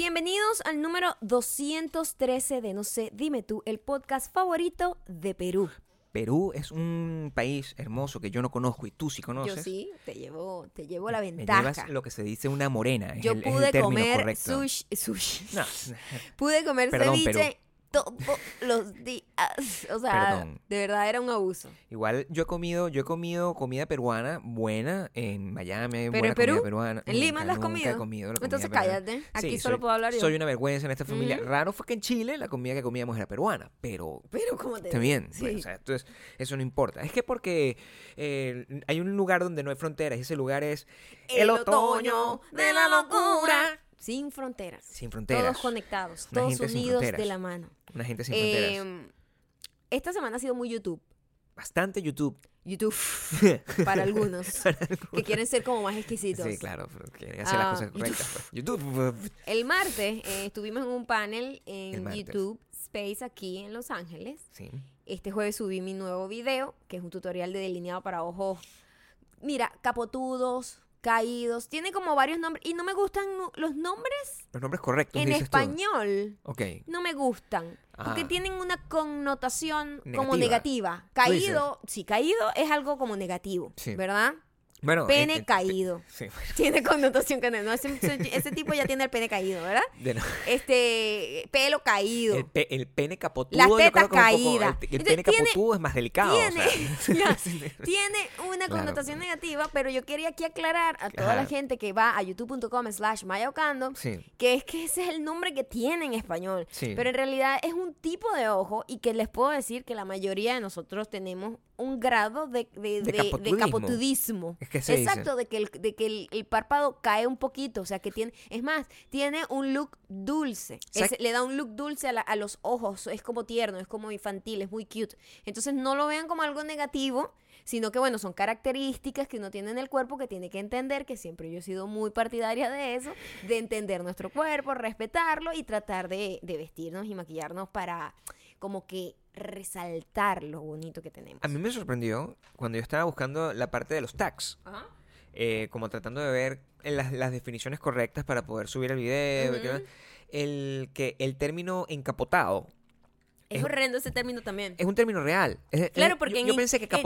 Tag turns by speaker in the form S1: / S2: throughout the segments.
S1: Bienvenidos al número 213 de No sé, dime tú, el podcast favorito de Perú.
S2: Perú es un país hermoso que yo no conozco y tú sí conoces.
S1: Yo sí, te llevo, te llevo la
S2: Me
S1: ventaja.
S2: llevas lo que se dice una morena. es
S1: Yo
S2: el- es el
S1: pude comer sushi, sushi.
S2: No,
S1: Pude comer
S2: Perdón,
S1: ceviche
S2: Perú.
S1: Todos los días. O sea,
S2: Perdón.
S1: de verdad era un abuso.
S2: igual yo he comido, yo he comido comida peruana buena en
S1: Pero
S2: Miami, buena
S1: en Perú,
S2: comida peruana.
S1: en Lima
S2: Nunca,
S1: la has comido.
S2: he comido la comida
S1: Entonces
S2: peruana.
S1: cállate. Aquí
S2: Sí,
S1: solo
S2: soy-
S1: puedo hablar yo.
S2: Soy una vergüenza en esta familia.
S1: Ujú.
S2: Raro fue que en Chile la comida que comíamos era peruana, pero
S1: Pero como te
S2: Está bien,
S1: Sí.
S2: pues, o sea, entonces eso no importa. Es que porque eh, hay un lugar donde no hay fronteras y ese lugar es
S1: el otoño de la locura. Sin fronteras.
S2: Sin fronteras.
S1: Todos conectados,
S2: Una
S1: todos unidos de la mano.
S2: Una gente sin fronteras.
S1: Eh, esta semana ha sido muy YouTube.
S2: Bastante YouTube.
S1: YouTube para algunos que quieren ser como más exquisitos.
S2: Sí, claro, quieren hacer
S1: Ah,
S2: las cosas correctas. pues. YouTube.
S1: El martes eh, estuvimos en un panel
S2: El
S1: en. YouTube Space aquí en Los Ángeles.
S2: Sí.
S1: Este jueves subí mi nuevo video, que es un tutorial de delineado para ojos, mira, capotudos, caídos. Tiene como varios nombres y no me gustan los nombres
S2: Los nombres correctos.
S1: en
S2: dices tú.
S1: español.
S2: Ok.
S1: No me gustan. Porque
S2: Ah.
S1: tienen una connotación como
S2: Negativa.
S1: negativa. Caído, sí, caído es algo como negativo,
S2: Sí.
S1: ¿verdad?
S2: Bueno.
S1: Pene
S2: eh, eh,
S1: caído.
S2: Sí, bueno,
S1: Tiene connotación que no, ese, ese tipo ya tiene el pene caído, ¿verdad?
S2: de no-
S1: Este, pelo caído.
S2: El, pe- el pene capotudo.
S1: Las tetas caídas.
S2: el, el
S1: Entonces,
S2: pene
S1: tiene-
S2: capotudo es más delicado.
S1: tiene,
S2: o sea.
S1: ya, tiene una
S2: Claro.
S1: connotación negativa, pero yo quería aquí aclarar a toda la gente que va a youtube.com slash mayaocando
S2: Sí.
S1: que es que ese es el nombre que tiene en español.
S2: Sí.
S1: Pero en realidad es un tipo de ojo y que les puedo decir que la mayoría de nosotros tenemos un grado de, de,
S2: De
S1: de- de
S2: capotudismo.
S1: capotudismo.
S2: Es que se dice.
S1: Exacto, de que, el, de que el, el párpado cae un poquito. O sea, que tiene. Es más, tiene un look dulce. Le da un look dulce a, la- a los ojos. Es como tierno, es como infantil, es muy cute. Entonces no lo vean como algo negativo. Sino que, bueno, son características que uno tiene en el cuerpo que tiene que entender, que siempre yo he sido muy partidaria de eso, de entender nuestro cuerpo, respetarlo y tratar de, de vestirnos y maquillarnos para como que resaltar lo bonito que tenemos.
S2: A mí me sorprendió cuando yo estaba buscando la parte de los tags.
S1: Ajá.
S2: eh, como tratando de ver las, las definiciones correctas para poder subir el video. el que el término encapotado
S1: Es
S2: Es-
S1: horrendo ese término también.
S2: es un término real. Es-
S1: Claro, porque
S2: yo,
S1: en
S2: yo pensé que era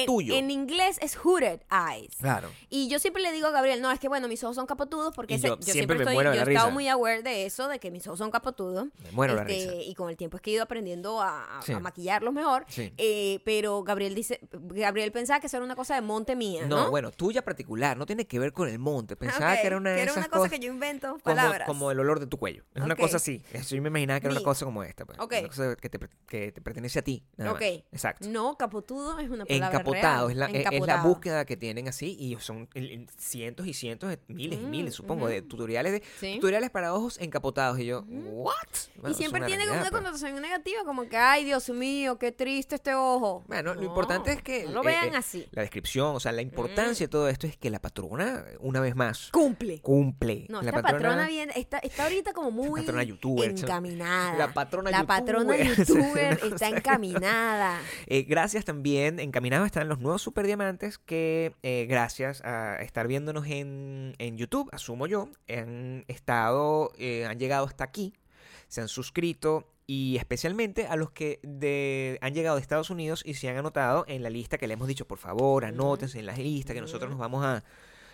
S1: en-
S2: tuyo.
S1: En inglés es hooded eyes.
S2: Claro.
S1: Y yo siempre le digo a Gabriel, no, es que bueno, mis ojos son capotudos porque ese-
S2: yo
S1: yo,
S2: siempre me
S1: estoy,
S2: muero
S1: yo he estado muy aware de eso, de que mis ojos son capotudos.
S2: Me muero de la
S1: Este,
S2: risa.
S1: Y con el tiempo es que he ido aprendiendo a, a-
S2: Sí.
S1: a maquillarlos mejor.
S2: Sí.
S1: Eh, pero Gabriel dice, Gabriel pensaba que eso era una cosa de monte mía, ¿no?
S2: No, bueno, tuya particular, no tiene que ver con el monte. Pensaba
S1: Ok,
S2: que era una de esas
S1: cosa
S2: cosas
S1: que yo invento
S2: como,
S1: palabras.
S2: como el olor de tu cuello. Es una
S1: Ok.
S2: cosa así. Yo me imaginaba que era una cosa como esta. Pues.
S1: Ok.
S2: Una cosa que te, que te pertenece a ti. nada
S1: Ok.
S2: más. Exacto.
S1: No, capotudo es una palabra
S2: Encapotado,
S1: real.
S2: es la, es- es la
S1: Encapotado.
S2: búsqueda que tienen así y son cientos y cientos, de miles y
S1: Mm,
S2: miles, supongo, de tutoriales de
S1: Sí.
S2: tutoriales para ojos encapotados y yo, ¿what? Bueno,
S1: y siempre tiene como una connotación negativa, como que, ay, Dios mío, qué triste este ojo.
S2: Bueno, lo importante es que
S1: No lo vean
S2: eh,
S1: así.
S2: la descripción, o sea, la importancia de todo esto es que la patrona, una vez más,
S1: Cumple.
S2: cumple.
S1: No,
S2: la
S1: esta patrona, viene, está, está ahorita como muy
S2: patrona youtuber,
S1: encaminada.
S2: La patrona
S1: La patrona
S2: youtuber.
S1: está encaminada.
S2: Eh, gracias también, encaminados están los nuevos superdiamantes que eh, gracias a estar viéndonos en, en YouTube, asumo yo, han estado, eh, han llegado hasta aquí, se han suscrito y especialmente a los que de, han llegado de Estados Unidos y se han anotado en la lista que le hemos dicho, por favor, anótense en la lista que nosotros nos vamos a,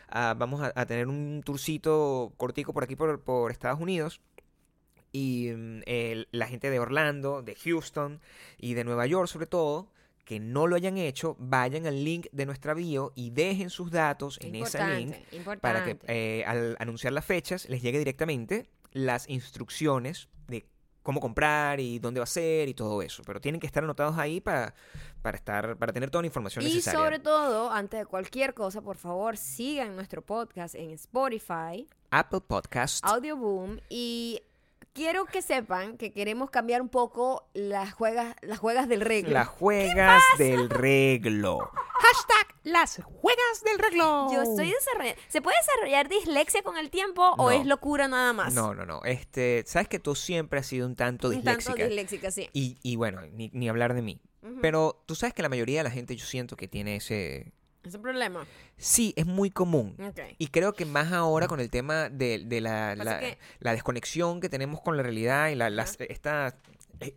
S2: a- vamos a, a tener un tourcito cortico por aquí por, por Estados Unidos. Y el- la gente de Orlando, de Houston y de Nueva York sobre todo, que no lo hayan hecho, vayan al link de nuestra bio y dejen sus datos en ese link
S1: Importante,
S2: para que eh, al anunciar las fechas les llegue directamente las instrucciones de cómo comprar y dónde va a ser y todo eso. Pero tienen que estar anotados ahí para, para estar, para tener toda la información
S1: Y
S2: necesaria.
S1: sobre todo, antes de cualquier cosa, por favor, sigan nuestro podcast en Spotify,
S2: Apple Podcast.
S1: Audioboom y quiero que sepan que queremos cambiar un poco las juegas, las juegas del reglo.
S2: Las juegas del reglo. Hashtag las juegas del reglo.
S1: Yo estoy desarrollando. ¿Se puede desarrollar dislexia con el tiempo o
S2: No.
S1: es locura nada más?
S2: No, no, no. Este, sabes que tú siempre has sido un tanto
S1: Un tanto
S2: disléxica.
S1: disléxica, sí.
S2: y, y bueno, ni, ni hablar de mí. Pero tú sabes que la mayoría de la gente yo siento que tiene ese
S1: Ese problema.
S2: Sí, es muy común. Y creo que más ahora con el tema de, de la, la-
S1: que-
S2: la desconexión que tenemos con la realidad y la, las- esta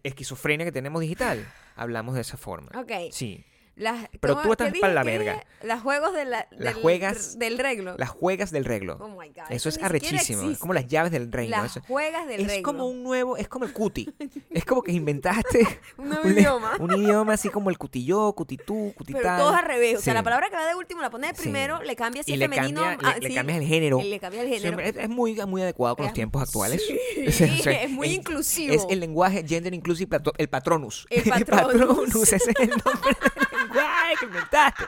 S2: esquizofrenia que tenemos digital, hablamos de esa forma.
S1: Ok.
S2: Sí.
S1: Las,
S2: Pero
S1: ¿cómo-
S2: tú estás para la verga.
S1: Las juegos de la,
S2: Las
S1: del,
S2: juegas-
S1: del reglo.
S2: Las juegas del reglo.
S1: Oh my God.
S2: Eso es
S1: ni siquiera
S2: arrechísimo. Es como las llaves del reino.
S1: Las
S2: Eso-
S1: juegas del
S2: es
S1: reglo.
S2: como un nuevo, es como el cuti. es como que inventaste
S1: Un nuevo
S2: un,
S1: idioma.
S2: un idioma así como el cutilló, cutitú, cutital.
S1: Pero todos al revés. O sea,
S2: Sí.
S1: la palabra que va de último la pones de
S2: Sí.
S1: primero, le cambias si
S2: y
S1: es
S2: le,
S1: femenino.
S2: cambia,
S1: ah,
S2: le, le
S1: sí,
S2: cambias el género.
S1: le cambias el género.
S2: Es, es muy, muy adecuado con los
S1: Es-
S2: tiempos actuales.
S1: Sí,
S2: O sea,
S1: es muy inclusivo.
S2: Es el lenguaje gender inclusive, patro- el patronus.
S1: El patronus.
S2: ese es el nombre lenguaje que inventaste.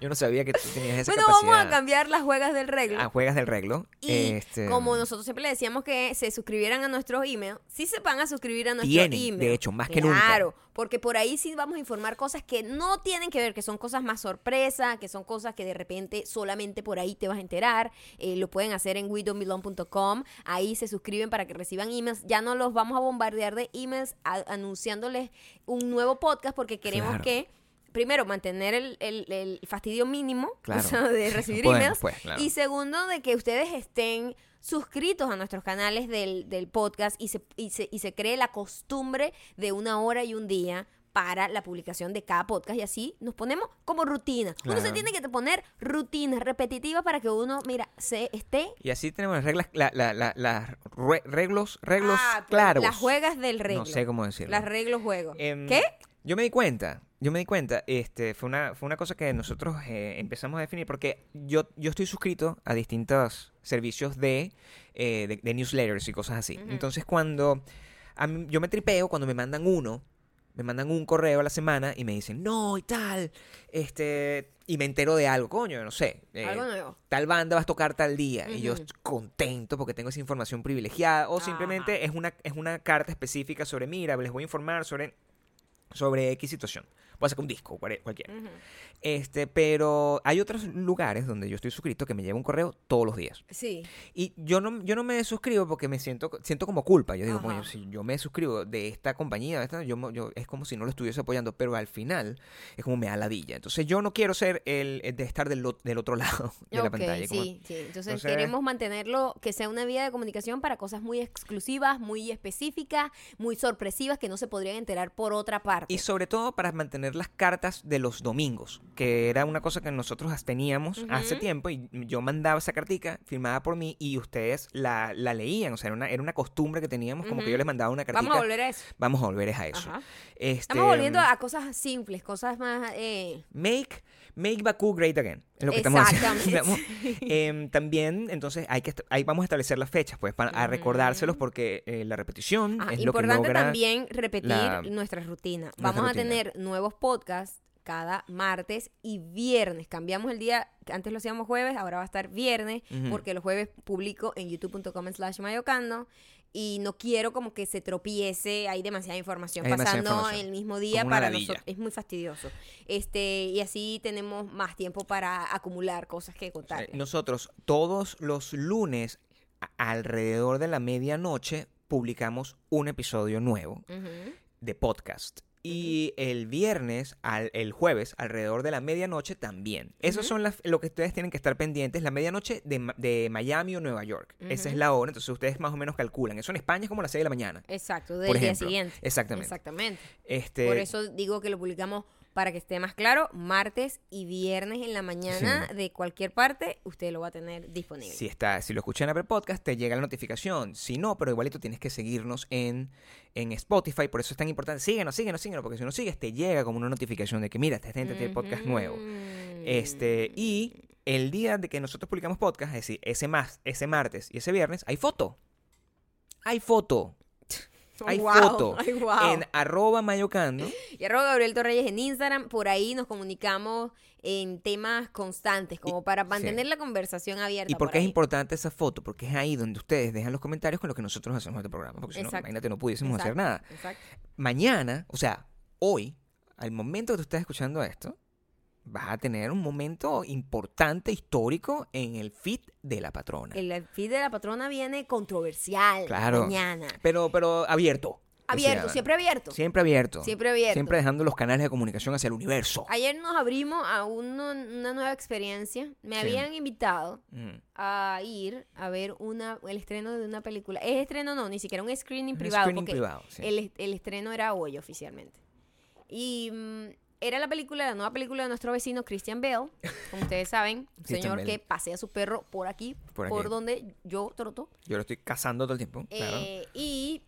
S2: Yo no sabía que tú tenías esa
S1: Bueno,
S2: capacidad.
S1: vamos a cambiar las juegas del reglo.
S2: Ah, juegas del reglo.
S1: Y
S2: Este,
S1: como nosotros siempre le decíamos que se suscribieran a nuestros emails, sí se van a suscribir a nuestro
S2: Tienen,
S1: email.
S2: de hecho, más que nunca.
S1: Claro, porque por ahí sí vamos a informar cosas que no tienen que ver, que son cosas más sorpresa, que son cosas que de repente solamente por ahí te vas a enterar. Eh, lo pueden hacer en widowmilon.com. Ahí se suscriben para que reciban emails. Ya no los vamos a bombardear de emails a- anunciándoles un nuevo podcast porque queremos
S2: Claro.
S1: que primero, mantener el, el- el fastidio mínimo
S2: Claro.
S1: o sea, de recibir emails.
S2: pues, claro.
S1: Y segundo, de que ustedes estén suscritos a nuestros canales del, del podcast y se, y, se, y se cree la costumbre de una hora y un día para la publicación de cada podcast y así nos ponemos como rutina. Uno se tiene que poner rutinas repetitivas para que uno, mira, se esté...
S2: Y así tenemos las reglas, la, la, la- las rue- reglos, reglos
S1: Ah,
S2: claros.
S1: Las juegas del reglo.
S2: No sé cómo decirlo.
S1: Las reglos juegos.
S2: Em,
S1: ¿Qué?
S2: Yo me di cuenta, yo me di cuenta, este, fue una, fue una cosa que nosotros eh, empezamos a definir porque yo, yo estoy suscrito a distintos servicios de, eh, de, de newsletters y cosas así. Entonces cuando a mí- yo me tripeo cuando me mandan uno, me mandan un correo a la semana y me dicen, no, y tal, este, y me entero de algo, coño, no sé. eh,
S1: Algo nuevo.
S2: tal banda vas a tocar tal día y yo contento porque tengo esa información privilegiada o simplemente es una es una carta específica sobre mira les voy a informar sobre sobre X situación puede ser que un disco cual- cualquiera
S1: Ujú.
S2: este pero hay otros lugares donde yo estoy suscrito que me llega un correo todos los días
S1: Sí.
S2: y yo no yo no me suscribo porque me siento siento como culpa yo digo
S1: Ajá.
S2: coño si yo me suscribo de esta compañía de esta, yo, yo es como si no lo estuviese apoyando pero al final es como me da ladilla entonces yo no quiero ser el, el de estar del, del otro lado de la pantalla como-
S1: sí, sí. Entonces,
S2: Entonces-
S1: queremos mantenerlo que sea una vía de comunicación para cosas muy exclusivas, muy específicas, muy sorpresivas que no se podrían enterar por otra parte.
S2: Y sobre todo para mantener las cartas de los domingos, que era una cosa que nosotros teníamos hace tiempo y yo mandaba esa cartica firmada por mí y ustedes la, la leían, o sea, era una, era una costumbre que teníamos, como que yo les mandaba una cartica.
S1: Vamos a volver a eso.
S2: Vamos a volver a eso. Este,
S1: Estamos volviendo a cosas simples, cosas más... Eh,
S2: Make, make Bakú great again. Es lo que estamos haciendo. Em, también, entonces, hay que ahí vamos a establecer las fechas, pues, para a recordárselos, porque eh, la repetición
S1: ah,
S2: es lo que
S1: importante también repetir
S2: la-
S1: nuestra rutina.
S2: nuestra
S1: Vamos a tener nuevos podcasts cada martes y viernes. Cambiamos el día, antes lo hacíamos jueves, ahora va a estar viernes, porque los jueves publico en youtube.com slash mayocando y no quiero como que se tropiece, hay demasiada información
S2: Hay demasiada
S1: pasando
S2: información.
S1: el mismo día para nosotros. Es muy fastidioso. Este, y así tenemos más tiempo para acumular cosas que contar.
S2: Nosotros todos los lunes alrededor de la medianoche publicamos un episodio nuevo de podcast. Y el viernes, al, el jueves, alrededor de la medianoche también. Esas
S1: Ujú.
S2: son las, lo que ustedes tienen que estar pendientes. La medianoche de, de Miami o Nueva York. Esa es la hora, entonces ustedes más o menos calculan. Eso en España es como las 6 de la mañana.
S1: Exacto,
S2: por
S1: del día
S2: ejemplo.
S1: siguiente.
S2: Exactamente.
S1: Exactamente.
S2: Este,
S1: Por eso digo que lo publicamos para que esté más claro, martes y viernes en la mañana de cualquier parte, usted lo va a tener disponible.
S2: Si, está, si lo escuchan en Apple Podcast, te llega la notificación. Si no, pero igualito tienes que seguirnos en, en Spotify. Por eso es tan importante. Síguenos, síguenos, síguenos. Porque si no sigues, te llega como una notificación de que, mira, este gente tiene podcast nuevo. Este, y el día de que nosotros publicamos podcast, es decir, ese, más, ese martes y ese viernes, hay foto. Hay foto. Hay
S1: Guau,
S2: foto.
S1: ay, guau.
S2: En arroba mayocando.
S1: Y arroba Gabriel Torreyes en Instagram, por ahí nos comunicamos en temas constantes, como para mantener la conversación abierta.
S2: ¿Y por qué es importante esa foto? Porque es ahí donde ustedes dejan los comentarios con lo que nosotros hacemos en este programa. Porque si no, imagínate, no pudiésemos hacer nada.
S1: Exacto.
S2: mañana, o sea, hoy, al momento que tú estás escuchando esto, vas a tener un momento importante, histórico, en el feed de la patrona.
S1: El feed de la patrona viene controversial
S2: Claro.
S1: mañana.
S2: Pero, pero abierto.
S1: Abierto,
S2: sea,
S1: siempre abierto.
S2: Siempre abierto.
S1: Siempre abierto.
S2: Siempre dejando los canales de comunicación hacia el universo.
S1: Ayer nos abrimos a uno- una nueva experiencia. Me
S2: Sí.
S1: habían invitado
S2: Mm.
S1: a ir a ver una, el estreno de una película. Es estreno no, ni siquiera un screening
S2: Un
S1: privado.
S2: screening
S1: porque
S2: privado, sí.
S1: el, el estreno era hoy oficialmente. Y mm, era la película, la nueva película de nuestro vecino Christian Bale. Como ustedes saben, un señor
S2: Bale.
S1: que pasea a su perro por aquí,
S2: Por
S1: por,
S2: aquí.
S1: donde yo troto.
S2: Yo lo estoy cazando todo el tiempo. Claro.
S1: Eh, y,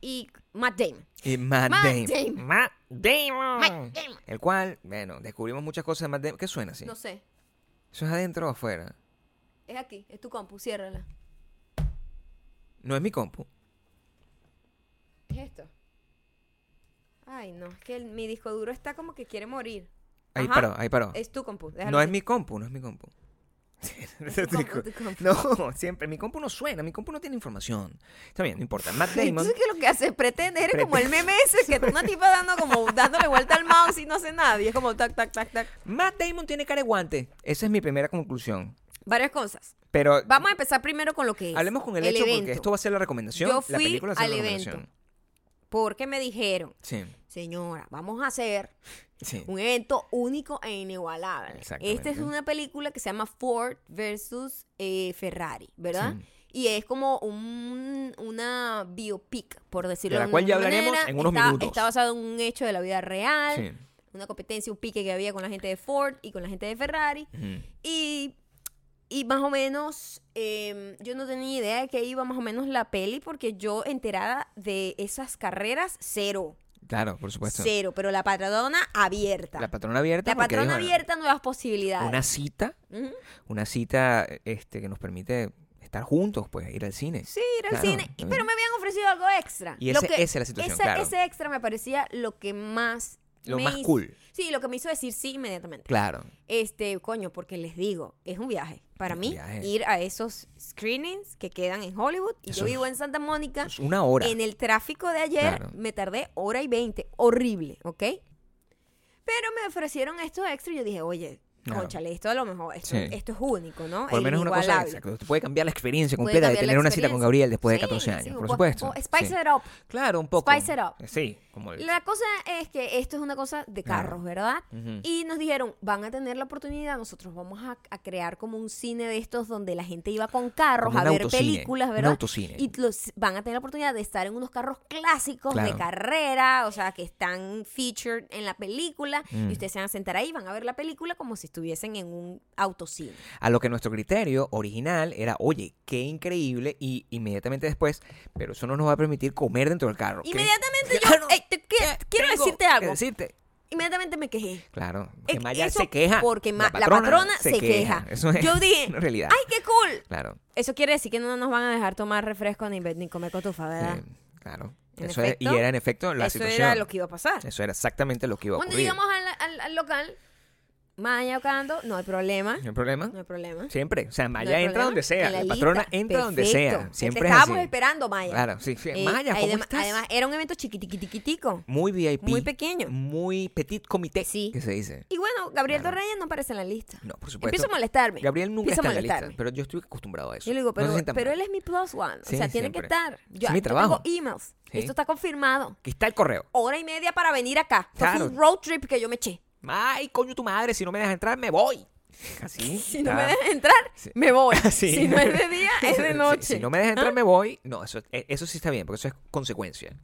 S1: y Matt Damon.
S2: Y Matt,
S1: Matt
S2: Damon.
S1: Damon.
S2: Matt Damon.
S1: Matt Damon.
S2: El cual, bueno, descubrimos muchas cosas de Matt Damon. ¿Qué suena así?
S1: No sé,
S2: ¿Eso es adentro o afuera?
S1: es aquí, es tu compu, ciérrala.
S2: No es mi compu.
S1: ¿Qué es esto? Ay, no, es que el- mi disco duro está como que quiere morir.
S2: Ahí
S1: Ajá.
S2: paró, ahí paró.
S1: Es tu compu. déjalo
S2: No es
S1: así.
S2: mi compu, no es mi compu.
S1: tu compu, tu compu.
S2: No, siempre. Mi compu no suena, mi compu no tiene información. Está bien, no importa. Matt Damon.
S1: Entonces, ¿qué es lo que hace? Pretende, eres como el meme ese que una tipa dando como dándole vuelta al mouse y no hace nada. Y es como tac, tac, tac, tac.
S2: Matt Damon tiene cara de guante. Esa es mi primera conclusión.
S1: Varias cosas.
S2: Pero
S1: Vamos a empezar primero con lo que es.
S2: hablemos con el, hecho
S1: evento.
S2: porque esto va a ser la recomendación.
S1: Yo
S2: la
S1: fui
S2: película va a ser
S1: al
S2: la
S1: evento.
S2: recomendación.
S1: Porque me dijeron,
S2: Sí,
S1: señora, vamos a hacer
S2: sí.
S1: un evento único e inigualable. Esta es una película que se llama Ford versus eh, Ferrari, ¿verdad?
S2: Sí.
S1: Y es como un, una biopic, por decirlo
S2: De la
S1: de
S2: cual ya hablaremos
S1: manera.
S2: en unos
S1: está,
S2: minutos.
S1: Está basado en un hecho de la vida real, una competencia, un pique que había con la gente de Ford y con la gente de Ferrari. Y, y más o menos, eh, yo no tenía idea de que iba más o menos la peli, porque yo enterada de esas carreras, cero.
S2: Claro, por supuesto.
S1: Cero, pero la patrona abierta.
S2: La patrona abierta.
S1: La patrona
S2: dijo,
S1: abierta, nuevas posibilidades.
S2: Una cita, una cita este, que nos permite estar juntos, pues, ir al cine.
S1: Sí, ir al
S2: Claro,
S1: cine. Pero me habían ofrecido algo extra.
S2: Y
S1: Lo
S2: ese-
S1: que-
S2: esa es la situación,
S1: ese,
S2: claro.
S1: ese extra me parecía lo que más.
S2: Lo
S1: me
S2: más
S1: hizo-
S2: cool.
S1: Sí, lo que me hizo decir sí inmediatamente.
S2: Claro.
S1: Este, coño, porque les digo, es un viaje. Para
S2: Un
S1: mí,
S2: viaje.
S1: ir a esos screenings que quedan en Hollywood. Y
S2: Eso
S1: yo vivo en Santa Mónica.
S2: Una hora.
S1: En el tráfico de ayer
S2: Claro.
S1: me tardé hora y veinte. Horrible, ¿ok? Pero me ofrecieron esto extra y yo dije, oye,
S2: Claro.
S1: conchale, esto a lo mejor, esto,
S2: Sí.
S1: esto es único, ¿no?
S2: Por lo
S1: Es
S2: menos una cosa exacto. Te puede cambiar la experiencia
S1: Puede la
S2: tener una cita con
S1: experiencia.
S2: Gabriel después de
S1: Sí,
S2: 14 años,
S1: sí,
S2: por
S1: o-
S2: supuesto.
S1: o spice
S2: Sí.
S1: it up.
S2: Claro, un poco.
S1: Spice it up.
S2: Sí, como el-
S1: La cosa es que esto es una cosa de carros, ¿verdad? Y nos dijeron, van a tener la oportunidad, nosotros vamos a, a crear como un cine de estos donde la gente iba con carros
S2: Como
S1: a
S2: un
S1: ver
S2: autocine,
S1: películas,
S2: un
S1: ¿verdad?
S2: autocine.
S1: Y los, van a tener la oportunidad de estar en unos carros clásicos de carrera, o sea, que están featured en la película,
S2: Mm.
S1: y ustedes se van a sentar ahí, van a ver la película como si estuviesen en un autocine.
S2: A lo que nuestro criterio original era, oye, qué increíble, y inmediatamente después, pero eso no nos va a permitir comer dentro del carro. ¿qué?
S1: Inmediatamente yo, te- que-
S2: ¿qué
S1: quiero decirte
S2: que
S1: algo.
S2: decirte?
S1: Inmediatamente me quejé.
S2: Claro,
S1: Eh,
S2: que Maya
S1: eso
S2: se queja.
S1: Porque ma- la patrona, se, queja.
S2: Eso es
S1: Yo dije,
S2: realidad.
S1: ¡ay, qué cool!
S2: Claro,
S1: Eso quiere decir que no nos van a dejar tomar refresco ni, comer cotufa, ¿verdad?
S2: eh, claro. Eso es- y
S1: efecto,
S2: era en efecto la
S1: Eso
S2: situación.
S1: era lo que iba a pasar.
S2: Eso era exactamente lo que iba a
S1: Cuando
S2: ocurrir.
S1: llegamos al, al- al local, Maya tocando, no hay problema.
S2: ¿No hay problema?
S1: No hay problema.
S2: Siempre. O sea, Maya
S1: No
S2: entra
S1: problema.
S2: donde sea.
S1: En
S2: La, patrona entra donde sea.
S1: Te
S2: Siempre es
S1: estábamos
S2: así.
S1: esperando, Maya.
S2: Claro, sí, sí.
S1: Eh,
S2: Maya, ¿cómo
S1: además,
S2: estás?
S1: además, era un evento chiquitiquitico.
S2: muy VIP.
S1: Muy pequeño.
S2: Muy petit comité,
S1: Sí.
S2: que se dice.
S1: Y bueno, Gabriel
S2: Claro.
S1: Torreyes no aparece en la lista.
S2: No, por supuesto.
S1: Empiezo a molestarme.
S2: Gabriel nunca
S1: Empiezo
S2: está en la lista, pero yo estoy acostumbrado a eso.
S1: Yo le digo, pero, pero él es mi plus one.
S2: Sí,
S1: o sea, tiene que estar. Yo,
S2: Es mi
S1: yo
S2: trabajo.
S1: tengo emails. Esto está confirmado.
S2: Aquí está el correo.
S1: Hora y media para venir acá. Esto fue un road trip que yo me eché.
S2: Ay, coño, tu madre, si no me dejas entrar, me voy. Así.
S1: Si no me dejas entrar,
S2: Sí.
S1: me voy. Si no es de día, es de noche.
S2: Si no me dejas entrar,
S1: ¿Ah?
S2: me voy. No, eso, eh, eso sí está bien, porque eso es consecuencia.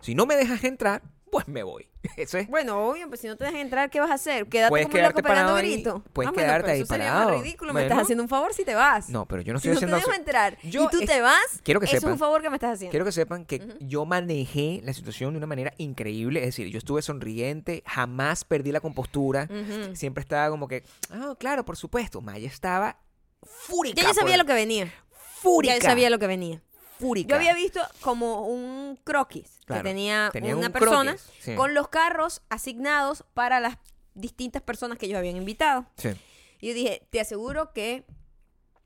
S2: Si no me dejas entrar, pues me voy. Eso es.
S1: Bueno, obvio, pues si no te dejas entrar, ¿qué vas a hacer? Quédate
S2: Puedes
S1: como
S2: quedarte
S1: loco pegando
S2: ahí,
S1: grito.
S2: puedes
S1: Ah, bueno,
S2: quedarte ahí
S1: eso sería
S2: parado.
S1: más ridículo. Me estás
S2: Bueno.
S1: haciendo un favor si te vas.
S2: No, pero yo no
S1: si
S2: estoy
S1: no te
S2: haciendo
S1: dejo entrar
S2: Yo
S1: y tú
S2: es-
S1: te vas,
S2: quiero que
S1: eso es
S2: sepan-
S1: un favor que me estás haciendo.
S2: Quiero que sepan que yo manejé la situación de una manera increíble. Es decir, yo estuve sonriente, jamás perdí la compostura.
S1: Ujú.
S2: Siempre estaba como que, ah, claro, por supuesto. Maya estaba fúrica.
S1: Ya yo sabía
S2: por-
S1: lo que venía.
S2: Fúrica.
S1: Ya yo sabía lo que venía.
S2: Fúrica.
S1: Yo había visto como un croquis
S2: Claro,
S1: que tenía,
S2: tenía
S1: una
S2: un
S1: persona
S2: croquis, sí.
S1: con los carros asignados para las distintas personas que ellos habían invitado.
S2: Sí.
S1: Y yo dije, te aseguro que,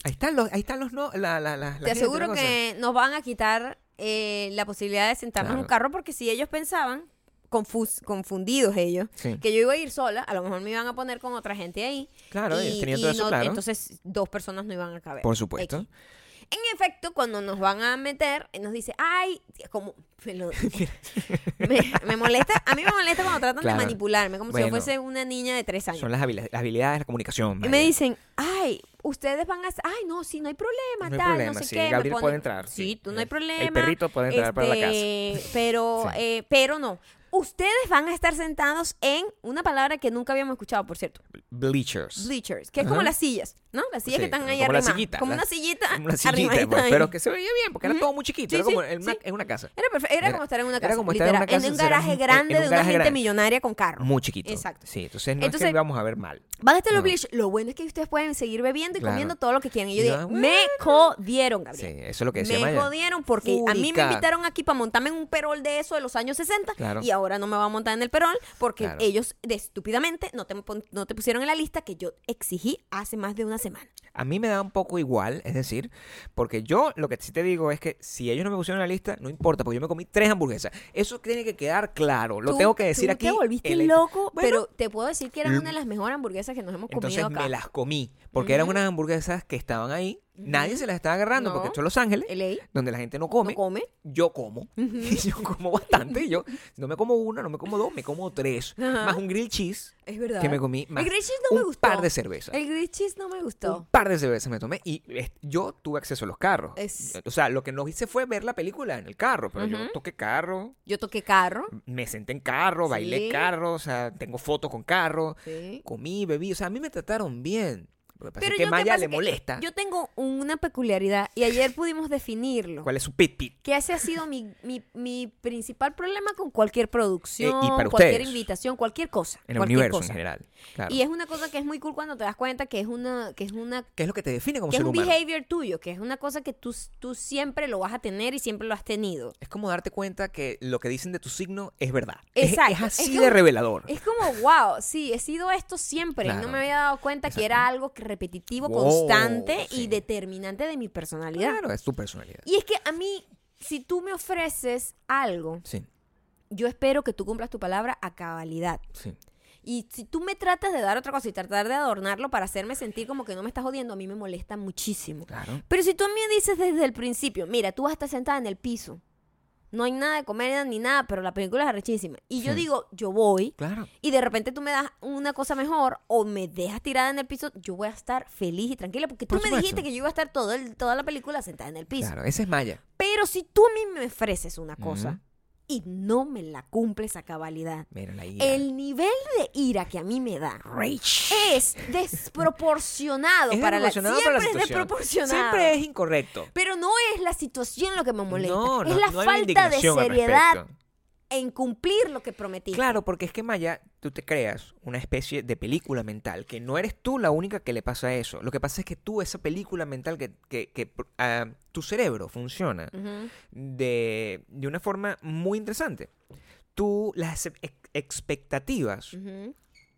S2: Ahí están los, ahí están los no, la, la, la, la
S1: te
S2: gente,
S1: aseguro
S2: cosa.
S1: que nos van a quitar eh, la posibilidad de sentarnos en un
S2: Claro.
S1: carro porque si ellos pensaban, confus- confundidos ellos,
S2: Sí.
S1: que yo iba a ir sola, a lo mejor me iban a poner con otra gente ahí.
S2: Claro,
S1: y,
S2: teniendo
S1: y
S2: eso claro.
S1: entonces dos personas no iban a caber.
S2: Por supuesto.
S1: X. En efecto, cuando nos van a meter, nos dice, ay, como me, lo- me- me molesta, a mí me molesta cuando tratan
S2: Claro.
S1: de manipularme, como si yo fuese una niña de tres años.
S2: Son las habili- las habilidades de la comunicación.
S1: Y me dicen, ay, ustedes van a... Ay, no, sí, no hay problema,
S2: No hay
S1: tal,
S2: problema,
S1: no sé
S2: sí,
S1: qué. me
S2: Gabriel
S1: ponen-
S2: puede entrar,
S1: Sí,
S2: sí.
S1: tú no hay problema.
S2: el perrito puede entrar para la casa.
S1: Este, Pero,
S2: Sí.
S1: eh, pero no. Ustedes van a estar sentados en una palabra que nunca habíamos escuchado, por cierto.
S2: Bleachers.
S1: Bleachers, que es como las sillas, ¿no? Las sillas
S2: Sí,
S1: que están ahí arriba.
S2: sillita,
S1: como
S2: la-
S1: una sillita.
S2: Como una sillita, pues, pero que se veía bien, porque era todo muy chiquito.
S1: Sí,
S2: era como
S1: sí,
S2: en una,
S1: sí.
S2: en una casa.
S1: Era, perfecto, era,
S2: Era-
S1: como estar en una
S2: era
S1: casa.
S2: como estar en una
S1: un garaje grande
S2: un
S1: de una gente
S2: grande.
S1: millonaria con carro.
S2: Muy chiquito.
S1: Exacto.
S2: Sí, entonces no es
S1: Entonces-
S2: que vamos a ver mal.
S1: Van a estar los
S2: No.
S1: bleachers. Lo bueno es que ustedes pueden seguir bebiendo y
S2: Claro.
S1: comiendo todo lo que quieran. Y yo dije, me jodieron,
S2: Sí,
S1: Gabriel.
S2: eso es lo que decía
S1: me
S2: Maya.
S1: jodieron porque a mí me invitaron aquí para montarme en un perol de eso de los años 60
S2: Claro.
S1: y ahora no me va a montar en el perol porque ellos de estúpidamente no te, no te pusieron en la lista que yo exigí hace más de una semana.
S2: A mí me da un poco igual, es decir, porque yo lo que sí te digo es que si ellos no me pusieron en la lista, no importa, porque yo me comí tres hamburguesas. Eso tiene que quedar claro, lo
S1: Tú-
S2: tengo que decir
S1: tú
S2: aquí.
S1: te volviste
S2: el-
S1: loco,
S2: Bueno,
S1: pero te puedo decir que eran una de las mejores hamburguesas que nos hemos
S2: Entonces
S1: comido acá.
S2: me las comí, porque eran unas hamburguesas que estaban ahí, nadie se las estaba agarrando,
S1: No.
S2: porque esto es Los Ángeles,
S1: LA,
S2: donde la gente no
S1: no
S2: come,
S1: come.
S2: yo como, y yo como bastante, y yo no me como una, no me como dos, me como tres, más un grill cheese
S1: Es verdad.
S2: que me comí, más
S1: el grilled cheese no me
S2: un
S1: gustó.
S2: par de cervezas.
S1: El grilled cheese no me
S2: Un
S1: gustó.
S2: par de cervezas me tomé y yo tuve acceso a los carros.
S1: Es-
S2: O sea, lo que no hice fue ver la película en el carro, pero yo toqué carro,
S1: Yo toqué carro.
S2: me senté en carro, bailé
S1: Sí.
S2: carro, o sea, tengo fotos con carro,
S1: Sí.
S2: comí, bebí, o sea, a mí me trataron bien. Lo que pasa
S1: Pero
S2: es que
S1: yo, ¿qué
S2: Maya le molesta.
S1: Yo tengo una peculiaridad y ayer pudimos definirlo.
S2: ¿Cuál es su pit pit?
S1: Que ese ha sido mi, mi, mi principal problema con cualquier producción,
S2: Eh, y para
S1: cualquier
S2: ustedes.
S1: invitación, cualquier cosa.
S2: En el
S1: cualquier
S2: universo
S1: cosa.
S2: en general. Claro.
S1: Y es una cosa que es muy cool cuando te das cuenta que es una, que es una,
S2: ¿Qué es lo que te define como
S1: que es un
S2: humano?
S1: behavior tuyo, que es una cosa que tú, tú siempre lo vas a tener y siempre lo has tenido.
S2: Es como darte cuenta que lo que dicen de tu signo es verdad.
S1: Exacto.
S2: Es, así
S1: Es
S2: de revelador.
S1: Es como, wow, sí, he sido esto siempre. y No me había dado cuenta que era algo que repetitivo,
S2: Wow,
S1: constante y determinante de mi personalidad.
S2: Claro, es tu personalidad.
S1: Y es que a mí, si tú me ofreces algo,
S2: Sí,
S1: yo espero que tú cumplas tu palabra a cabalidad.
S2: sí.
S1: Y si tú me tratas de dar otra cosa y tratar de adornarlo para hacerme sentir como que no me estás jodiendo, a mí me molesta muchísimo.
S2: Claro.
S1: Pero si tú me dices desde el principio, mira, tú vas a estar sentada en el piso, no hay nada de comer ni nada, pero la película es arrechísima. Y yo digo, yo voy,
S2: Claro.
S1: y de repente tú me das una cosa mejor o me dejas tirada en el piso, yo voy a estar feliz y tranquila porque tú me dijiste que yo iba a estar todo el- toda la película sentada en el piso.
S2: Claro, esa es Maya.
S1: Pero si tú a mí me ofreces una cosa. Y no me la cumples a cabalidad,
S2: Mira la ira.
S1: el nivel de ira que a mí me da
S2: Rage.
S1: es desproporcionado
S2: Es
S1: para la
S2: desproporcionado
S1: siempre
S2: para la
S1: es desproporcionado.
S2: Siempre es incorrecto.
S1: Pero no es la situación lo que me molesta,
S2: No,
S1: es
S2: no,
S1: la
S2: no hay una
S1: falta de seriedad. En cumplir lo que prometí.
S2: Claro, porque es que Maya, tú te creas una especie de película mental, que no eres tú la única que le pasa eso. Lo que pasa es que tú, esa película mental, que, que, que, ah, tu cerebro funciona de, de una forma muy interesante. Tú las ex- expectativas.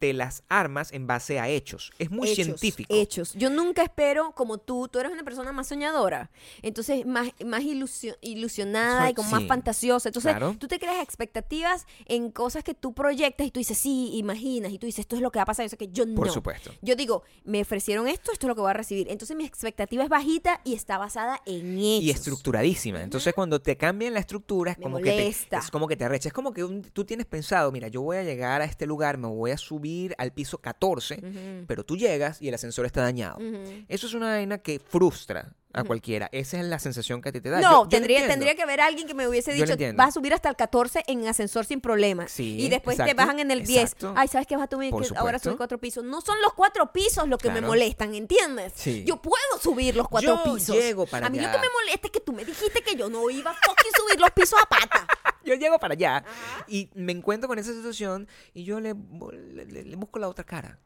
S2: Te las armas en base a hechos. Es muy
S1: Hechos,
S2: científico.
S1: Hechos. Yo nunca espero como tú. Tú eres una persona más soñadora. Entonces, más, más ilusio- ilusionada y como más fantasiosa. Entonces,
S2: Claro.
S1: tú te creas expectativas en cosas que tú proyectas y tú dices, sí, imaginas. Y tú dices, esto es lo que va a pasar. Yo sé que yo no.
S2: Por supuesto.
S1: Yo digo, me ofrecieron esto, esto es lo que voy a recibir. Entonces, mi expectativa es bajita y está basada en hechos.
S2: y estructuradísima. Entonces, cuando te cambian la estructura, es
S1: Me
S2: como, que te, es como que te arrecha. Es como que un- tú tienes pensado, mira, yo voy a llegar a este lugar, me voy a subir al piso 14,
S1: Ujú,
S2: pero tú llegas y el ascensor está dañado. Eso es una vaina que frustra a cualquiera. Esa es la sensación que a ti te da.
S1: No,
S2: Yo- yo lo
S1: tendría, tendría que haber alguien que me hubiese
S2: lo
S1: dicho, vas a subir hasta el 14 en ascensor sin problemas.
S2: Sí,
S1: y después te bajan en el 10.
S2: exacto.
S1: Ay, ¿sabes qué? Vas a subir ahora subir cuatro pisos. No son los cuatro pisos lo que me molestan, ¿entiendes?
S2: Sí.
S1: Yo puedo subir los cuatro
S2: Yo
S1: pisos.
S2: llego para
S1: a mí lo
S2: allá.
S1: que me molesta es que tú me dijiste que yo no iba a fucking subir los pisos a pata.
S2: Yo llego para allá y me encuentro con esa situación y yo le, le- le- busco la otra cara.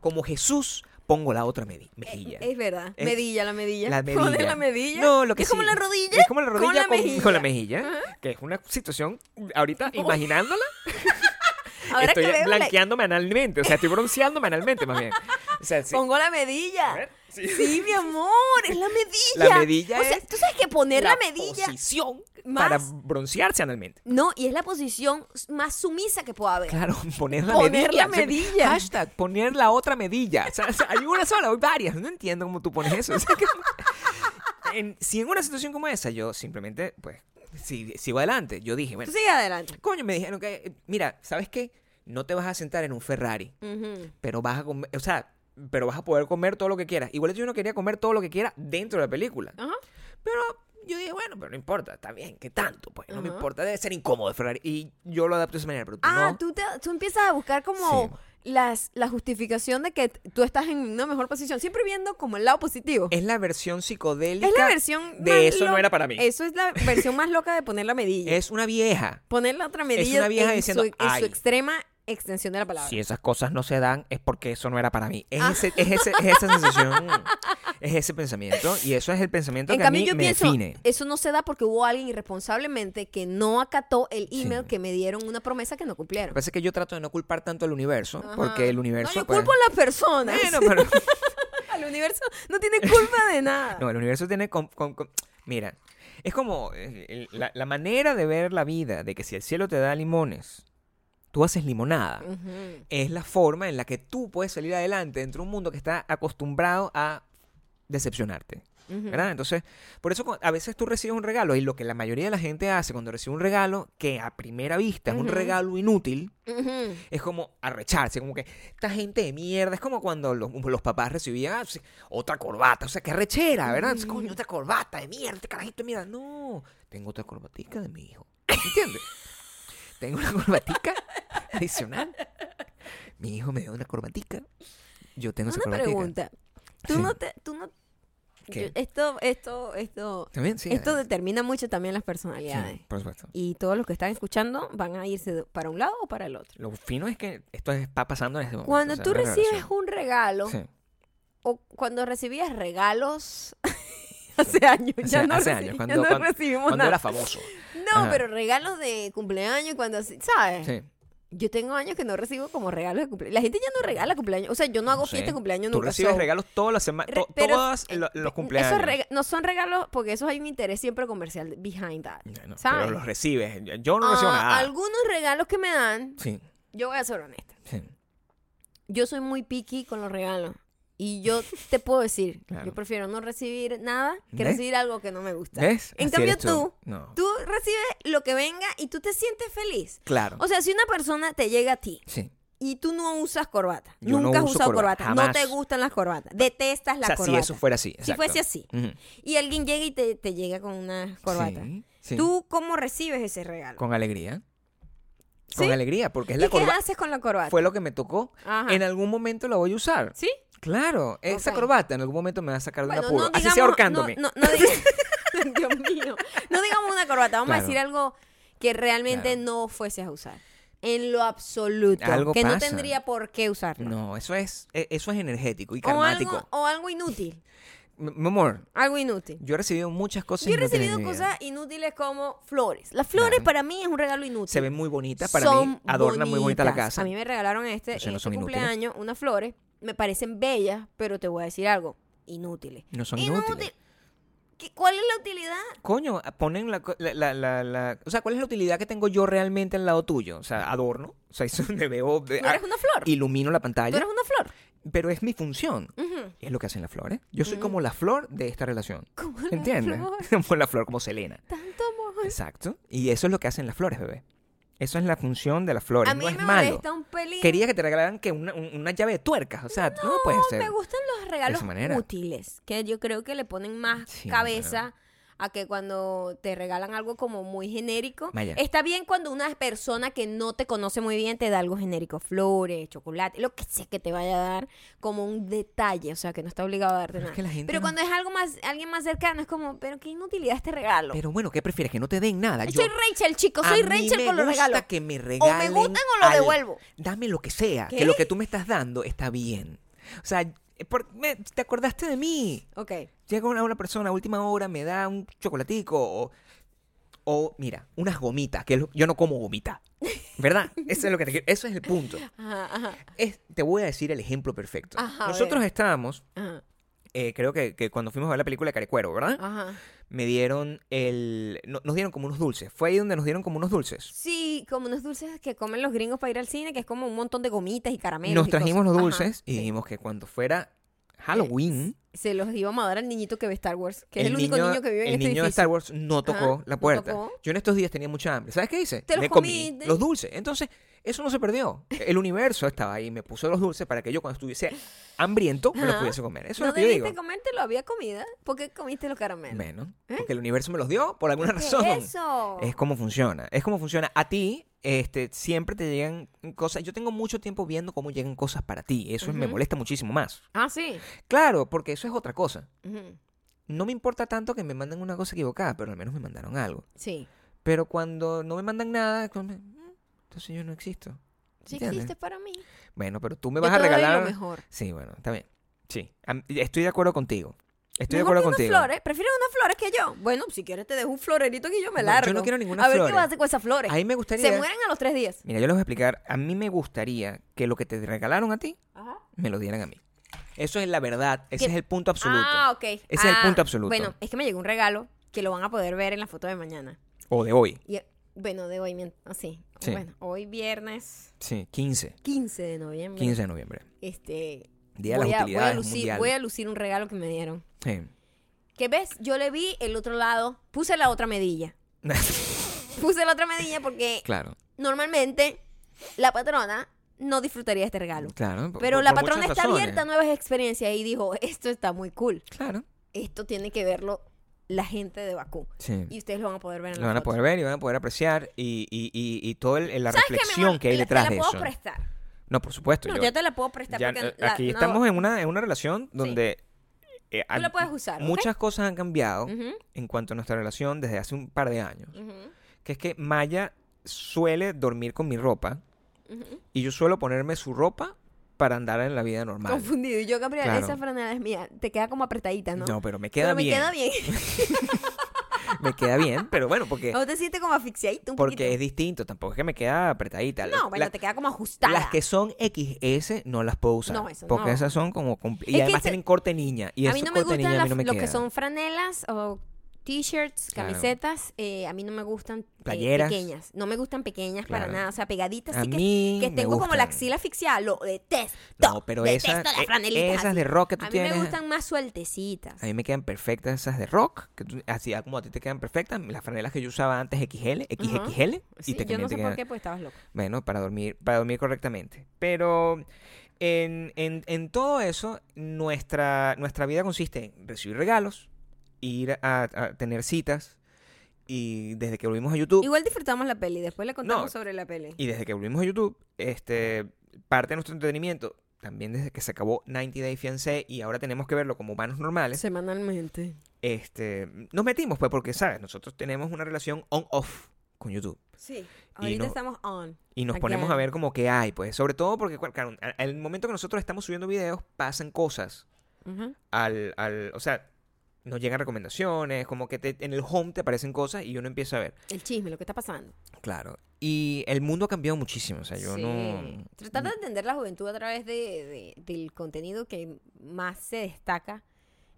S2: Como Jesús, pongo la otra mejilla.
S1: Es verdad.
S2: Es-
S1: medilla, la medilla.
S2: La
S1: ¿Pones
S2: medilla.
S1: la medilla?
S2: No, lo que
S1: Es como la rodilla.
S2: Es como la rodilla
S1: con la
S2: con,
S1: mejilla.
S2: con la mejilla. Que es una situación, ahorita imaginándola,
S1: Ahora
S2: estoy
S1: que veo la-
S2: blanqueándome analmente. O sea, estoy bronceándome analmente más bien. O sea, sí.
S1: Pongo la medilla.
S2: A ver, sí.
S1: Sí, mi amor, es la medilla.
S2: La medilla
S1: o sea,
S2: es
S1: tú sabes que poner la, medilla
S2: posición
S1: más-
S2: para broncearse analmente.
S1: No, y es la posición más sumisa que pueda haber.
S2: Claro, poner la
S1: Poner
S2: medilla.
S1: la medilla.
S2: Hashtag, poner la otra medilla. O sea, o sea, hay una sola, hay varias. No entiendo cómo tú pones eso. O sea, que- en- si en una situación como esa yo simplemente, pues, si, sigo adelante, yo dije, bueno,
S1: Tú sigue adelante.
S2: coño, me dijeron que, mira, ¿sabes qué? No te vas a sentar en un Ferrari, pero vas a comer, o sea, pero vas a poder comer todo lo que quieras. Igual yo no quería comer todo lo que quiera dentro de la película.
S1: Ajá.
S2: Pero yo dije, bueno, pero no importa, está bien, ¿qué tanto? Pues no me importa, debe ser incómodo Ferrari. Y yo lo adapto de esa manera, pero tú
S1: Ah,
S2: no.
S1: tú, te- tú empiezas a buscar como las, la justificación de que tú estás en una mejor posición, siempre viendo como el lado positivo.
S2: Es la versión psicodélica.
S1: Es la versión
S2: de eso no era para mí.
S1: Eso es la versión más loca de poner la medilla.
S2: Es una vieja.
S1: poner la otra medilla
S2: una vieja
S1: en,
S2: diciendo,
S1: su, en su extrema extensión de la palabra.
S2: Si esas cosas no se dan es porque eso no era para mí.
S1: Ah.
S2: Es, ese, es, ese- es esa sensación, es ese pensamiento. Y eso es el pensamiento
S1: en
S2: que
S1: cambio,
S2: a mí
S1: yo
S2: me
S1: pienso,
S2: define.
S1: eso no se da porque hubo alguien irresponsablemente que no acató el email
S2: Sí.
S1: que me dieron una promesa que no cumplieron.
S2: es que yo trato de no culpar tanto al universo,
S1: Ajá.
S2: porque el universo...
S1: No, yo
S2: pues,
S1: culpo a las personas.
S2: Bueno, pero-
S1: Al universo no tiene culpa de nada.
S2: No, el universo tiene... con- con- con- mira, es como eh, el- la, la manera de ver la vida, de que si el cielo te da limones, tú haces limonada.
S1: Ujú.
S2: Es la forma en la que tú puedes salir adelante dentro de un mundo que está acostumbrado a decepcionarte. ¿Verdad? Entonces, por eso a veces tú recibes un regalo y lo que la mayoría de la gente hace cuando recibe un regalo que a primera vista es un regalo inútil,
S1: Ujú.
S2: es como arrecharse, como que esta gente de mierda, es como cuando los, los papás recibían ah, otra corbata, o sea, qué arrechera, ¿verdad? Coño, otra corbata de mierda, este carajito de mierda. No, tengo otra corbatica de mi hijo. ¿Entiendes? Tengo una corbatica adicional. Mi hijo me dio una corbatica. Yo tengo esa
S1: Una
S2: corbatica.
S1: pregunta. Tú
S2: Sí.
S1: no te, tú no, esto, esto, esto,
S2: También, sí.
S1: esto
S2: eh,
S1: determina mucho también las
S2: sí,
S1: personalidades.
S2: por supuesto.
S1: Y todos los que están escuchando van a irse para un lado o para el otro.
S2: Lo fino es que esto está pasando en este momento.
S1: Cuando
S2: o sea,
S1: tú recibes
S2: relación.
S1: un regalo,
S2: Sí.
S1: o cuando recibías regalos hace años, ya no,
S2: hace
S1: reci-
S2: años,
S1: ya
S2: cuando-
S1: no
S2: cuando-
S1: recibimos
S2: Cuando
S1: nada.
S2: era famoso.
S1: No,
S2: Ajá.
S1: pero regalos de cumpleaños cuando, así- ¿sabes?
S2: Sí.
S1: Yo tengo años que no recibo como regalos de cumpleaños. La gente ya no regala cumpleaños. O sea, yo no hago fiesta de cumpleaños
S2: Tú
S1: nunca.
S2: recibes
S1: so-
S2: regalos todas las semanas, todos
S1: eh,
S2: lo- los
S1: Esos
S2: cumpleaños.
S1: rega- no son regalos porque eso hay un interés siempre comercial behind that. ¿sabes?
S2: pero los recibes. Yo no recibo
S1: Ah,
S2: nada.
S1: Algunos regalos que me dan,
S2: Sí,
S1: yo voy a ser honesta.
S2: sí.
S1: Yo soy muy picky con los regalos. Y yo te puedo decir,
S2: Claro.
S1: yo prefiero no recibir nada que
S2: ¿Ves?
S1: recibir algo que no me gusta.
S2: ¿Ves?
S1: En
S2: Así
S1: cambio tú,
S2: No.
S1: tú recibes lo que venga y tú te sientes feliz.
S2: Claro.
S1: O sea, si una persona te llega a ti
S2: sí.
S1: y tú no usas corbata,
S2: Yo no
S1: nunca has usado
S2: corbata,
S1: corbata, no te gustan las corbatas, detestas la
S2: o sea,
S1: corbata.
S2: si eso fuera así.
S1: si fuese así. Y alguien llega y te, te llega con una corbata.
S2: Sí, sí.
S1: ¿Tú cómo recibes ese regalo?
S2: Con alegría. Con alegría, porque es
S1: ¿Y
S2: la
S1: qué
S2: corbata.
S1: haces con la corbata?
S2: Fue lo que me tocó.
S1: Ajá.
S2: En algún momento la voy a usar.
S1: ¿Sí?
S2: Claro, esa corbata en algún momento me va a sacar de un
S1: Bueno,
S2: apuro.
S1: no
S2: Así
S1: digamos,
S2: sea ahorcándome.
S1: No, no, Dios mío. No digamos una corbata, vamos a decir algo que realmente
S2: Claro.
S1: no fueses a usar. En lo absoluto.
S2: Algo
S1: que no tendría por qué usarlo.
S2: No, eso es, e- eso es energético y
S1: o, algo,
S2: karmático.
S1: o algo inútil.
S2: Mi amor,
S1: Algo inútil.
S2: yo he recibido muchas cosas
S1: Yo he
S2: inútiles en
S1: recibido cosas inútiles como flores. Las flores
S2: Claro.
S1: para mí es un regalo inútil.
S2: Se ven muy bonitas para
S1: Son
S2: mí, adorna muy bonita la casa.
S1: A mí me regalaron este,
S2: no
S1: este
S2: inútiles.
S1: cumpleaños unas flores. Me parecen bellas, pero te voy a decir algo. Inútiles.
S2: No son
S1: Inútil.
S2: inútiles.
S1: ¿Qué- ¿Cuál es la utilidad?
S2: Coño, ponen la, la, la, la- O sea, ¿cuál es la utilidad que tengo yo realmente al lado tuyo? O sea, adorno. O sea, eso me veo...
S1: Tú eres una flor.
S2: ilumino la
S1: Tú
S2: pantalla.
S1: eres una flor.
S2: Pero es mi función. Es lo que hacen las flores. Yo soy
S1: Mm.
S2: como la flor de esta relación.
S1: Como
S2: ¿Entiendes?
S1: flor.
S2: Como la flor, como Selena.
S1: Tanto amor.
S2: Exacto. Y eso es lo que hacen las flores, bebé. Eso es la función de las flores.
S1: A mí
S2: no es
S1: me
S2: malo.
S1: molesta un pelín.
S2: Quería que te regalaran que una, un- una llave de tuercas. O sea, tú no, puedes hacer.
S1: me gustan los regalos
S2: esa manera.
S1: útiles, que yo creo que le ponen más
S2: Sí,
S1: cabeza a que cuando te regalan algo como muy genérico.
S2: Maya.
S1: Está bien cuando una persona que no te conoce muy bien te da algo genérico, flores, chocolate, lo que sea que te vaya a dar como un detalle, o sea, que no está obligado a darte
S2: Pero es
S1: nada.
S2: que la gente
S1: Pero
S2: no-
S1: cuando es algo más, alguien más cercano, es como, pero qué inutilidad este regalo.
S2: Pero bueno, ¿qué prefieres? Que no te den nada.
S1: soy Rachel, chicos,
S2: a
S1: soy Rachel con los
S2: gusta
S1: regalos.
S2: que me
S1: O
S2: regalen
S1: me gustan o lo devuelvo.
S2: Dame lo que sea.
S1: ¿Qué?
S2: Que lo que tú me estás dando está bien. O sea, por- me- ¿te acordaste de mí?
S1: Ok.
S2: Llega una, una persona a última hora, me da un chocolatico o, o mira, unas gomitas, que yo no como gomita. ¿Verdad? Eso es lo que te quiero- Eso es el punto.
S1: Ajá, ajá,
S2: Es- te voy a decir el ejemplo perfecto.
S1: Ajá,
S2: Nosotros estábamos, eh, creo que, que cuando fuimos a ver la película de Carecuero, ¿verdad?
S1: ajá.
S2: Me dieron el... no- nos dieron como unos dulces. Fue ahí donde nos dieron como unos dulces.
S1: Sí, como unos dulces que comen los gringos para ir al cine, que es como un montón de gomitas y caramelos.
S2: Nos
S1: y
S2: trajimos
S1: cosas.
S2: los dulces y
S1: sí.
S2: dijimos que cuando fuera Halloween,
S1: se los íbamos a dar al niñito que ve Star Wars, que es
S2: El
S1: único
S2: niño-
S1: que vive en
S2: el
S1: este
S2: niño de. Star Wars no tocó
S1: Ajá,
S2: la
S1: no
S2: puerta.
S1: tocó.
S2: Yo en estos días tenía mucha hambre. ¿Sabes qué hice?
S1: Te los
S2: Me comí los dulces. Entonces, eso no se perdió. El universo estaba ahí, me puso los dulces para que yo cuando estuviese hambriento me los pudiese comer. Eso es
S1: no
S2: lo que yo
S1: debiste
S2: digo.
S1: comértelo, había comida. ¿Por qué comiste los caramelos?
S2: Menos.
S1: ¿Eh?
S2: Porque el universo me los dio por alguna
S1: ¿Qué
S2: razón.
S1: es eso?
S2: Es como funciona. Es como funciona. A ti, este, siempre te llegan cosas. Yo tengo mucho tiempo viendo cómo llegan cosas para ti. Eso me molesta muchísimo más.
S1: Ah, sí.
S2: Claro, porque eso es otra cosa. No me importa tanto que me manden una cosa equivocada, pero al menos me mandaron algo.
S1: Sí.
S2: Pero cuando no me mandan nada, es como, "Mm, entonces yo no existo.
S1: Sí
S2: ¿Entiendes?
S1: existe para mí.
S2: Bueno, pero tú me
S1: Yo
S2: vas a
S1: te doy
S2: regalar.
S1: lo mejor.
S2: Sí, bueno, está bien. Sí, estoy de acuerdo contigo. Estoy de acuerdo
S1: que
S2: contigo.
S1: flores. ¿Prefieres unas flores que yo? Bueno, si quieres te dejo un florerito que yo me
S2: No,
S1: largo.
S2: yo no quiero ninguna
S1: A ver
S2: flores.
S1: qué vas a hacer con esas flores.
S2: A mí me gustaría.
S1: Se mueren a los tres días.
S2: Mira, yo les voy a explicar. A mí me gustaría que lo que te regalaron a ti
S1: Ajá.
S2: me lo dieran a mí. Eso es la verdad. Ese
S1: ¿Qué?
S2: es el punto absoluto.
S1: Ah, ok.
S2: Ese es el
S1: Ah,
S2: punto absoluto.
S1: Bueno, es que me llegó un regalo que lo van a poder ver en la foto de mañana.
S2: O de hoy.
S1: Y, bueno, de hoy, ah, sí. Bueno, hoy viernes
S2: Sí, 15.
S1: 15 de noviembre.
S2: 15 de noviembre.
S1: Este,
S2: Día de
S1: voy,
S2: las
S1: a, voy, a lucir,
S2: mundial.
S1: voy a lucir un regalo que me dieron.
S2: Sí.
S1: Que ves, yo le vi el otro lado, puse la otra medilla. Puse la otra medilla porque
S2: claro,
S1: normalmente la patrona no disfrutaría este regalo.
S2: claro. por-
S1: Pero
S2: por-
S1: la
S2: por
S1: patrona está
S2: razones.
S1: abierta a nuevas experiencias y dijo, esto está muy cool.
S2: Claro.
S1: Esto tiene que verlo la gente de Bakú.
S2: Sí.
S1: Y ustedes lo van a poder ver en
S2: Lo
S1: la
S2: van a poder ver y van a poder apreciar y, y, y, y toda la
S1: ¿Sabes qué, mi
S2: reflexión
S1: amor?
S2: que hay
S1: La-
S2: detrás
S1: te
S2: de
S1: la
S2: eso.
S1: puedo prestar.
S2: No, por supuesto.
S1: No,
S2: yo-
S1: yo te la puedo prestar
S2: ya,
S1: porque
S2: eh,
S1: la-
S2: aquí
S1: no-
S2: estamos en una, en una relación donde eh,
S1: Tú la puedes usar, ¿ok?
S2: muchas cosas han cambiado
S1: Ujú,
S2: en cuanto a nuestra relación desde hace un par de años.
S1: ujú,
S2: Que es que Maya suele dormir con mi ropa
S1: ujú.
S2: y yo suelo ponerme su ropa para andar en la vida normal.
S1: Confundido. Y yo, Gabriel,
S2: Claro.
S1: esa franela es mía. Te queda como apretadita, ¿no?
S2: ¿no? pero me queda
S1: Pero me
S2: bien.
S1: queda bien.
S2: Me queda bien, pero bueno, porque,
S1: ¿No te sientes como asfixiadito un
S2: porque es distinto. Tampoco es que me queda apretadita.
S1: No, bueno,
S2: La-
S1: te queda como ajustada.
S2: Las que son XS no las puedo usar.
S1: No, eso
S2: porque
S1: no.
S2: esas son como... Y
S1: Es
S2: además tienen corte niña. Y
S1: a mí no me gustan
S2: niña
S1: las-
S2: no me
S1: lo que son franelas o t-shirts, camisetas. eh, a mí no me gustan eh,
S2: Playeras.
S1: pequeñas. No me gustan pequeñas para
S2: Claro.
S1: nada. O sea, pegaditas
S2: A
S1: sí que,
S2: mí
S1: que
S2: me
S1: tengo como la
S2: gustan.
S1: axila asfixiada. Lo detesto.
S2: No, pero
S1: detesto
S2: esas,
S1: las
S2: eh,
S1: franelitas
S2: esas
S1: así.
S2: de rock que tú
S1: A mí
S2: tienes...
S1: me gustan más sueltecitas.
S2: A mí me quedan perfectas esas de rock, que tú- así como a ti te quedan perfectas, las franelas que yo usaba antes XL, XXL,
S1: Sí,
S2: y te
S1: yo
S2: también
S1: no
S2: te
S1: sé
S2: quedan-
S1: por qué, pues estabas loco.
S2: Bueno, para dormir, para dormir correctamente. Pero en, en- en todo eso, nuestra, nuestra vida consiste en recibir regalos, ir a, a tener citas, y desde que volvimos a YouTube,
S1: Igual disfrutamos la peli. Después le contamos
S2: No.
S1: sobre la peli.
S2: y desde que volvimos a YouTube, este, parte de nuestro entretenimiento, también desde que se acabó 90 Day Fiancé y ahora tenemos que verlo como humanos normales,
S1: Semanalmente.
S2: este, nos metimos pues porque, ¿sabes? Nosotros tenemos una relación on-off con YouTube.
S1: Sí. Ahorita
S2: no-
S1: estamos on.
S2: Y nos
S1: Again.
S2: ponemos a ver como que hay, pues, sobre todo porque, claro, al momento que nosotros estamos subiendo videos, pasan cosas
S1: Ujú.
S2: al, al o sea, nos llegan recomendaciones, como que te- en el home te aparecen cosas y uno empieza a ver.
S1: El chisme, lo que está pasando.
S2: Claro. Y el mundo ha cambiado muchísimo, o sea, yo
S1: Sí.
S2: no...
S1: Tratar de entender la juventud a través de, de- del contenido que más se destaca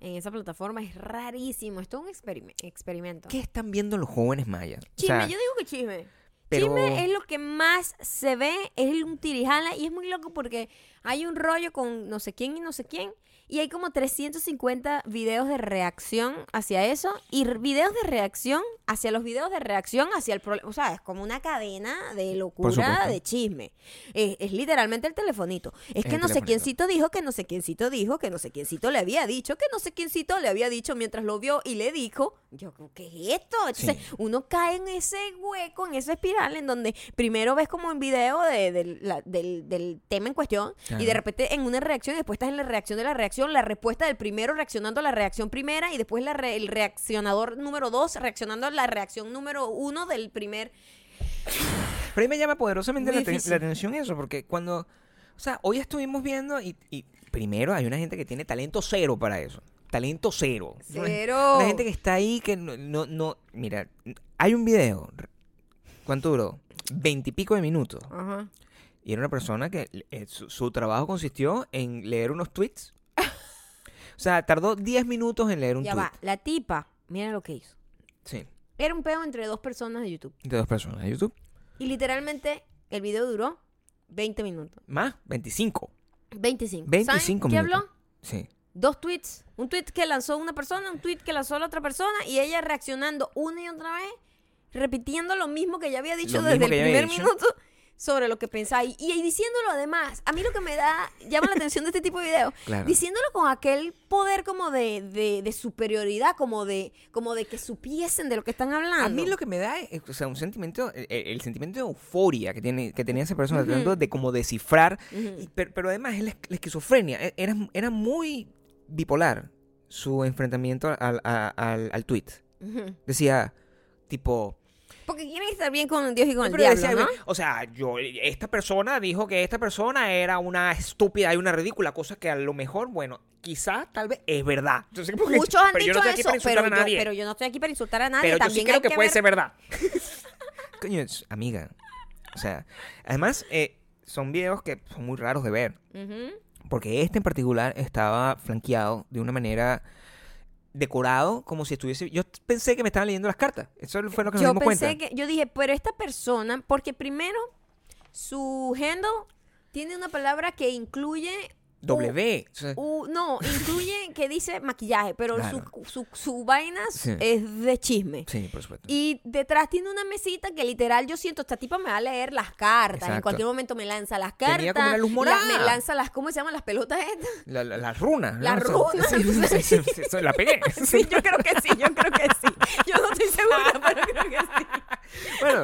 S1: en esa plataforma es rarísimo. Es todo un experime- experimento.
S2: ¿Qué están viendo los jóvenes mayas? O
S1: Chisme,
S2: sea,
S1: yo digo que chisme.
S2: pero-
S1: Chisme es lo que más se ve, es un tirijala y es muy loco porque hay un rollo con no sé quién y no sé quién y hay como 350 videos de reacción hacia eso y videos de reacción hacia los videos de reacción hacia el problema. O sea, es como una cadena de locura de chisme. Es, es literalmente el telefonito. Es que no sé
S2: telefonito.
S1: quiéncito dijo, que no sé quiéncito dijo, que no sé quiéncito le había dicho, que no sé quiéncito le había dicho mientras lo vio y le dijo. Yo, ¿qué es esto? Entonces,
S2: Sí.
S1: uno cae en ese hueco, en esa espiral en donde primero ves como un video de- del- la- del, del tema en cuestión y de repente en una reacción y después estás en la reacción de la reacción, la respuesta del primero reaccionando a la reacción primera y después la re- el reaccionador número dos reaccionando a la reacción número uno del primer...
S2: Pero ahí me llama poderosamente la, la atención eso, porque cuando... O sea, hoy estuvimos viendo y, y primero hay una gente que tiene talento cero para eso. Talento cero. Una-
S1: Cero.
S2: Una gente que está ahí que no, no, no- Mira, hay un video. ¿Cuánto duró? Veintipico de minutos.
S1: Ajá.
S2: Y era una persona que eh, su, su trabajo consistió en leer unos tweets. O sea, tardó 10 minutos en leer un
S1: Ya
S2: tweet.
S1: va, la tipa, mira lo que hizo.
S2: Sí,
S1: Era un pedo entre dos personas de YouTube.
S2: de dos personas de YouTube.
S1: Y literalmente el video duró 20 minutos.
S2: Más, 25.
S1: 25.
S2: 25
S1: ¿Saben qué
S2: minutos.
S1: habló?
S2: Sí.
S1: dos tweets. Un tweet que lanzó una persona, un tweet que lanzó la otra persona y ella reaccionando una y otra vez, repitiendo lo mismo que ya había dicho
S2: Lo
S1: desde
S2: mismo
S1: el
S2: que ya había
S1: primer
S2: dicho.
S1: minuto sobre lo que pensaba. Y, y diciéndolo además, a mí lo que me da, llama la atención de este tipo de videos,
S2: Claro.
S1: diciéndolo con aquel poder como de, de, de superioridad, como de, como de que supiesen de lo que están hablando.
S2: A mí lo que me da es, o sea, un sentimiento, el, el sentimiento de euforia que tiene que tenía esa persona tratando de como descifrar, y- pero, pero además es la, la esquizofrenia, e- era, era muy bipolar su enfrentamiento al, al, al tweet. Decía, tipo,
S1: Porque quieren estar bien con Dios y con el
S2: pero
S1: diablo,
S2: decía,
S1: ¿no?
S2: o sea, yo, esta persona dijo que esta persona era una estúpida y una ridícula, cosa que a lo mejor, bueno, quizá, tal vez, es verdad. Entonces, porque-
S1: Muchos han
S2: pero yo
S1: dicho
S2: no estoy aquí
S1: eso,
S2: para insultar
S1: pero
S2: a
S1: yo, pero yo no estoy aquí para insultar a nadie.
S2: Pero yo sí
S1: También
S2: creo
S1: hay
S2: que, puede
S1: ver-
S2: ser verdad. Coño, amiga. O sea, además, eh, son videos que son muy raros de ver. Porque este en particular estaba flanqueado de una manera decorado como si estuviese. Yo pensé que me estaban leyendo las cartas. Eso fue lo que nos
S1: Yo
S2: dimos
S1: pensé
S2: cuenta.
S1: que, yo dije, pero esta persona, porque primero su handle tiene una palabra que incluye
S2: W. o sea,
S1: u- no, incluye que dice maquillaje, pero
S2: Claro.
S1: su, su, su vaina
S2: Sí.
S1: es de chisme.
S2: sí, por supuesto.
S1: Y detrás tiene una mesita que literal yo siento, esta tipa me va a leer las cartas. En cualquier momento me lanza las cartas.
S2: Tenía como una luz
S1: la-
S2: morada.
S1: me lanza las, ¿cómo se llaman las pelotas estas?
S2: La- la- las runas. ¿no?
S1: Las runas.
S2: Sí, sí, la pegué.
S1: Sí, yo creo que sí, yo creo que sí. Yo no estoy segura, pero creo que sí.
S2: Bueno,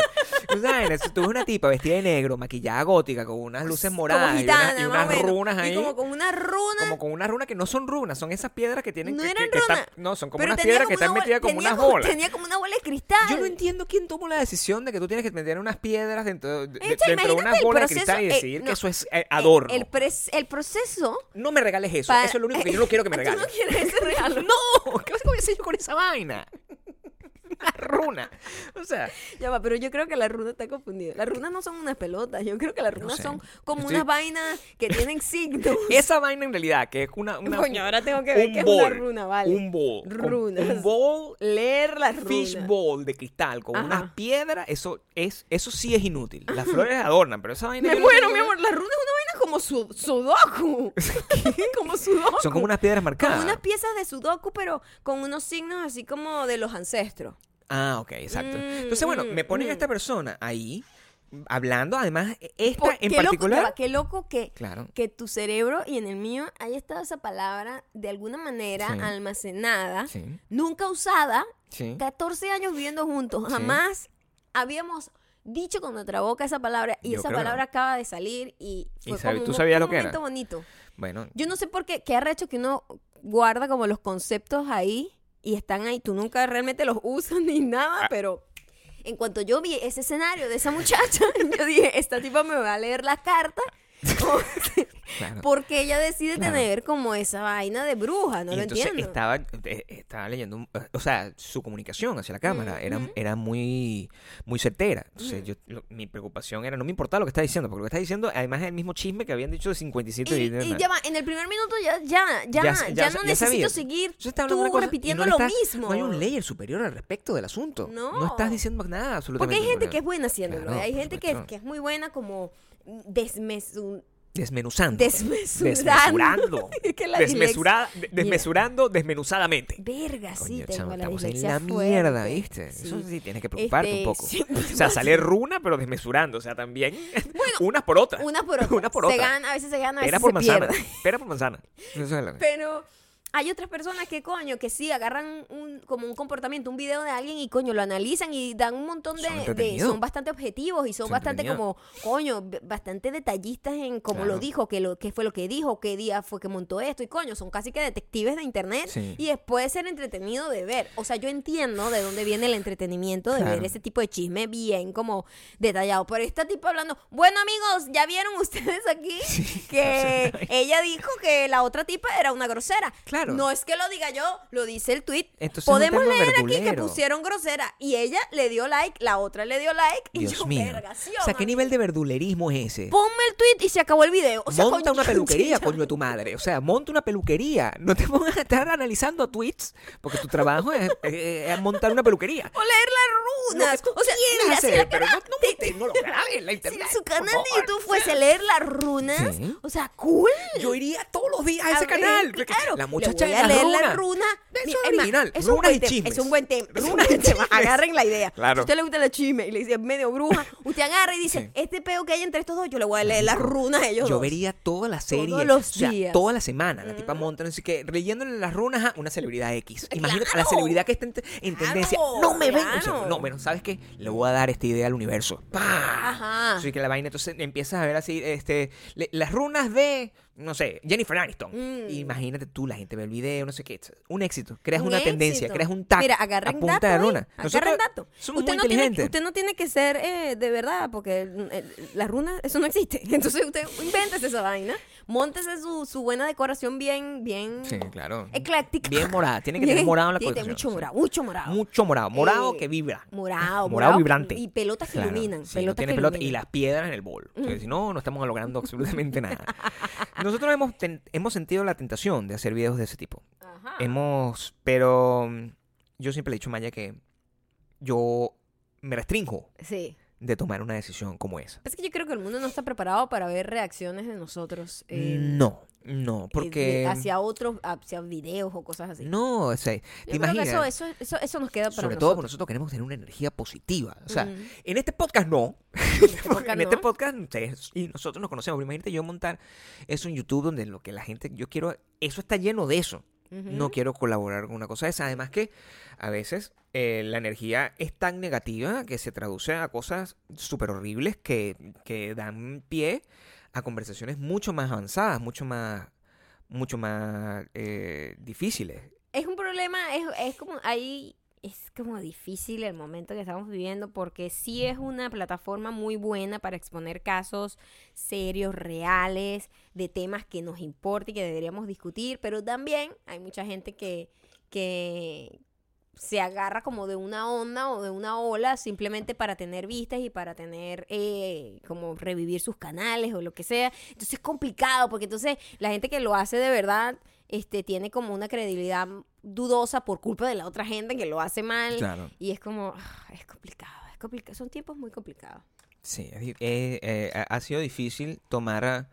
S2: tú sabes, tú ves una tipa vestida de negro, maquillada gótica, con unas luces moradas
S1: como
S2: y, una- unas runas ahí.
S1: Y como con una runa.
S2: como con unas runas que no son runas, son esas piedras que tienen
S1: no
S2: que,
S1: eran
S2: que- que están-
S1: runas.
S2: no, son como
S1: pero
S2: unas piedras que están metidas como unas
S1: como-
S2: bolas.
S1: Tenía como una bola de cristal.
S2: Yo no entiendo quién tomó la decisión de que tú tienes que meter unas piedras dentro, de,
S1: Hecho,
S2: dentro de unas
S1: el
S2: bolas de cristal y
S1: eh,
S2: decir
S1: no,
S2: que eso es eh,
S1: El-
S2: adorno.
S1: El, pres- el proceso.
S2: No me regales eso.
S1: para-
S2: Eso es lo único que yo no quiero que me
S1: ¿Tú
S2: regales.
S1: no quieres ese regalo?
S2: No, ¿qué voy a hacer yo con esa vaina? Una runa. O sea,
S1: Ya va, pero yo creo que la runa está confundida. Las runas no son unas pelotas. Yo creo que las runas
S2: sé.
S1: son como
S2: Estoy-
S1: unas vainas que tienen signos.
S2: esa vaina en realidad, que es una. una
S1: Coño, ahora tengo que ver qué es una runa, vale.
S2: Un bol.
S1: Runas.
S2: Un bol
S1: Leer las runas.
S2: fishbowl de cristal con
S1: Ajá.
S2: unas piedras, eso es eso sí es inútil. Las flores adornan, pero esa vaina
S1: Me muero, mi amor. La runa es una vaina como su, sudoku. como sudoku.
S2: Son como unas piedras marcadas.
S1: Como unas piezas de sudoku, pero con unos signos así como de los ancestros.
S2: Ah, ok, exacto.
S1: Mm,
S2: Entonces, bueno,
S1: mm,
S2: me ponen a
S1: mm.
S2: esta persona ahí hablando, además, esta
S1: Por-
S2: en
S1: qué
S2: particular.
S1: qué loco que,
S2: Claro.
S1: que tu cerebro y en el mío haya estado esa palabra de alguna manera
S2: Sí.
S1: almacenada,
S2: Sí,
S1: nunca usada,
S2: sí.
S1: 14 años viviendo juntos, jamás habíamos dicho con nuestra boca esa palabra y
S2: Yo
S1: esa
S2: creo
S1: palabra acaba de salir y
S2: ¿Y
S1: fue
S2: sabe-
S1: como
S2: tú
S1: un-
S2: sabías
S1: un
S2: lo que era?
S1: momento bonito.
S2: Bueno,
S1: Yo no sé por qué, qué arrecho que uno guarda como los conceptos ahí y están ahí. Tú nunca realmente los usas ni nada,
S2: Ah.
S1: pero en cuanto yo vi ese escenario de esa muchacha, yo dije, esta tipa me va a leer la carta.
S2: claro.
S1: Porque ella decide
S2: Claro.
S1: tener como esa vaina de bruja, no
S2: y
S1: lo
S2: entonces
S1: entiendo.
S2: estaba, eh, estaba leyendo, un- o sea, su comunicación hacia la cámara era, era muy, muy certera. Entonces, yo, lo- mi preocupación era, no me importaba lo que estaba diciendo, porque lo que está diciendo, además, es el mismo chisme que habían dicho de 57
S1: Y,
S2: videos.
S1: y ya va, en el primer minuto ya, ya, ya,
S2: Ya-
S1: no necesito
S2: sabía.
S1: seguir
S2: de
S1: tú repitiendo
S2: no
S1: lo
S2: estás-
S1: mismo.
S2: No hay un layer superior al respecto del asunto.
S1: No.
S2: estás diciendo nada
S1: Porque
S2: absolutamente.
S1: hay gente que es buena haciéndolo.
S2: Claro,
S1: hay gente que, que es muy buena como desmesu-
S2: Desmenuzando.
S1: desmesurando.
S2: Desmesurando.
S1: Es que la
S2: Desmesura- de- desmesurando desmenuzadamente.
S1: Verga, sí,
S2: Coño,
S1: tengo
S2: chamo,
S1: la
S2: estamos en la
S1: fuerte.
S2: mierda, ¿viste?
S1: Sí.
S2: Eso sí tiene que preocuparte
S1: Este,
S2: un poco.
S1: sí,
S2: o sea, sale runa, pero desmesurando. O sea, también unas por otras.
S1: Una por otra.
S2: Una por
S1: Se
S2: otra.
S1: gana, a veces se gana, a
S2: Pera
S1: veces
S2: por
S1: se
S2: manzana.
S1: pierde.
S2: Pera por manzana. Eso es
S1: Pero hay otras personas que, coño, que sí agarran un, como un comportamiento, un video de alguien y, coño, lo analizan y dan un montón
S2: Son
S1: de... son bastante objetivos y son
S2: Son
S1: bastante como, coño, bastante detallistas en cómo
S2: Claro.
S1: lo dijo, qué, lo, qué fue lo que dijo, qué día fue que montó esto y, coño, son casi que detectives de internet
S2: Sí.
S1: y después ser entretenido de ver. O sea, yo entiendo de dónde viene el entretenimiento de
S2: Claro.
S1: ver ese tipo de chisme bien como detallado. Pero esta tipo hablando, bueno amigos, ya vieron ustedes aquí que ella dijo que la otra tipa era una grosera.
S2: Claro.
S1: No es que lo diga yo, lo dice el tweet.
S2: Entonces, un
S1: Podemos
S2: tema
S1: leer aquí que pusieron grosera y ella le dio like, la otra le dio like y
S2: Dios
S1: yo,
S2: mío.
S1: verga, sí
S2: o sea, ¿qué nivel de verdulerismo es ese?
S1: Ponme el tweet y se acabó el video. O sea,
S2: monta
S1: coño,
S2: una peluquería, coño de tu madre. O sea, monta una peluquería. No te pongas a estar analizando tweets, porque tu trabajo es, es- es montar una peluquería.
S1: O leer las runas. o sea, mira, si
S2: hacer,
S1: la
S2: pero no, no lo grabes en la
S1: si
S2: internet.
S1: su
S2: por
S1: canal de. YouTube fuese leer las runas,
S2: Sí.
S1: o sea, cool.
S2: Yo iría todos los días a ese
S1: ver,
S2: canal.
S1: claro.
S2: La
S1: Le voy a leer la runa.
S2: Eso es original.
S1: Es un buen tema. Es un buen tema.
S2: Runas y chismes.
S1: Agarren la idea.
S2: Claro.
S1: Si a usted le gusta la chisme y le dice medio bruja, usted agarra y dice,
S2: Sí.
S1: este peo que hay entre estos dos, yo le voy a leer las runas a ellos
S2: Yo
S1: dos.
S2: vería toda la serie.
S1: Todos los
S2: o sea,
S1: días.
S2: toda la semana. La tipa monta, no sé qué, leyéndole las runas a una celebridad X. Imagínate a la celebridad que está en, en
S1: Claro,
S2: tendencia. No me ven. O sea, no, bueno, ¿sabes qué? Le voy a dar esta idea al universo.
S1: Ajá.
S2: Así que la vaina, entonces empiezas a ver así, este, le- las runas de, no sé, Jennifer Aniston.
S1: Mm.
S2: Imagínate tú, la gente ve el video, no sé qué. Un éxito. Creas
S1: Un
S2: una tendencia, creas un tag
S1: Mira,
S2: a
S1: agarren
S2: punta
S1: dato
S2: de
S1: ahí,
S2: runa.
S1: Agarren dato.
S2: somos
S1: usted,
S2: muy
S1: no tiene, usted no tiene que ser eh, de verdad, porque eh, eh, las runas, eso no existe. Entonces usted invéntese esa vaina, móntese su, su buena decoración bien, bien
S2: Sí, claro.
S1: ecléctica.
S2: Bien morada. Tiene que tener morado en la
S1: Tiene
S2: colección.
S1: mucho morado, mucho morado.
S2: Mucho morado. Morado
S1: Eh,
S2: que vibra.
S1: Morado,
S2: Morado vibrante.
S1: Y pelotas que
S2: Claro,
S1: iluminan.
S2: sí,
S1: pelotas
S2: no tiene
S1: que
S2: pelota y
S1: iluminan.
S2: las piedras en el bol. O sea, Si no, no estamos logrando absolutamente nada. Nosotros hemos, ten- hemos sentido la tentación de hacer videos de ese tipo.
S1: Ajá.
S2: Hemos, pero mm, yo siempre le he dicho a Maya que yo me restringo
S1: Sí.
S2: De tomar una decisión como esa.
S1: Es que yo creo que el mundo no está preparado para ver reacciones de nosotros. eh,
S2: no, no,
S1: eh,
S2: porque...
S1: hacia otros, hacia videos o cosas así.
S2: No, o sea,
S1: Yo
S2: te
S1: creo que
S2: imaginas.
S1: eso, eso, eso, eso nos queda para
S2: sobre todo porque
S1: nosotros.
S2: queremos tener una energía positiva. O sea, en este podcast no.
S1: podcast
S2: en este podcast y nosotros nos conocemos. Pero imagínate yo montar eso en YouTube donde lo que la gente, yo quiero, eso está lleno de eso. No quiero colaborar con una cosa de esa. Además que a veces eh, la energía es tan negativa que se traduce a cosas súper horribles que, que dan pie a conversaciones mucho más avanzadas, mucho más, mucho más eh, difíciles.
S1: Es un problema, es, es como ahí es como difícil el momento que estamos viviendo porque sí es una plataforma muy buena para exponer casos serios, reales, de temas que nos importa y que deberíamos discutir, pero también hay mucha gente que, que se agarra como de una onda o de una ola simplemente para tener vistas y para tener eh, como revivir sus canales o lo que sea. Entonces es complicado porque entonces la gente que lo hace de verdad este, tiene como una credibilidad dudosa por culpa de la otra gente que lo hace mal.
S2: Claro.
S1: Y es como, ah, es complicado, es complicado. Son tiempos muy complicados.
S2: Sí, eh, eh, ha- sido difícil tomar a-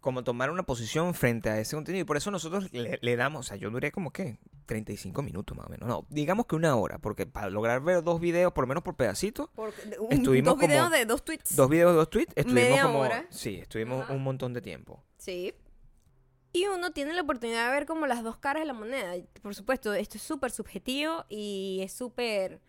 S2: como tomar una posición frente a ese contenido y por eso nosotros le, le damos, o sea, yo duré como que 35 minutos más o menos, no, digamos que una hora, porque para lograr ver dos videos, por lo menos por pedacitos, Estuvimos
S1: dos videos
S2: como
S1: de dos tweets.
S2: dos videos, dos tweets, estuvimos
S1: Media
S2: como,
S1: hora.
S2: sí, estuvimos
S1: Ajá.
S2: un montón de tiempo.
S1: Sí. Y uno tiene la oportunidad de ver como las dos caras de la moneda. Por supuesto, esto es súper subjetivo y es súper...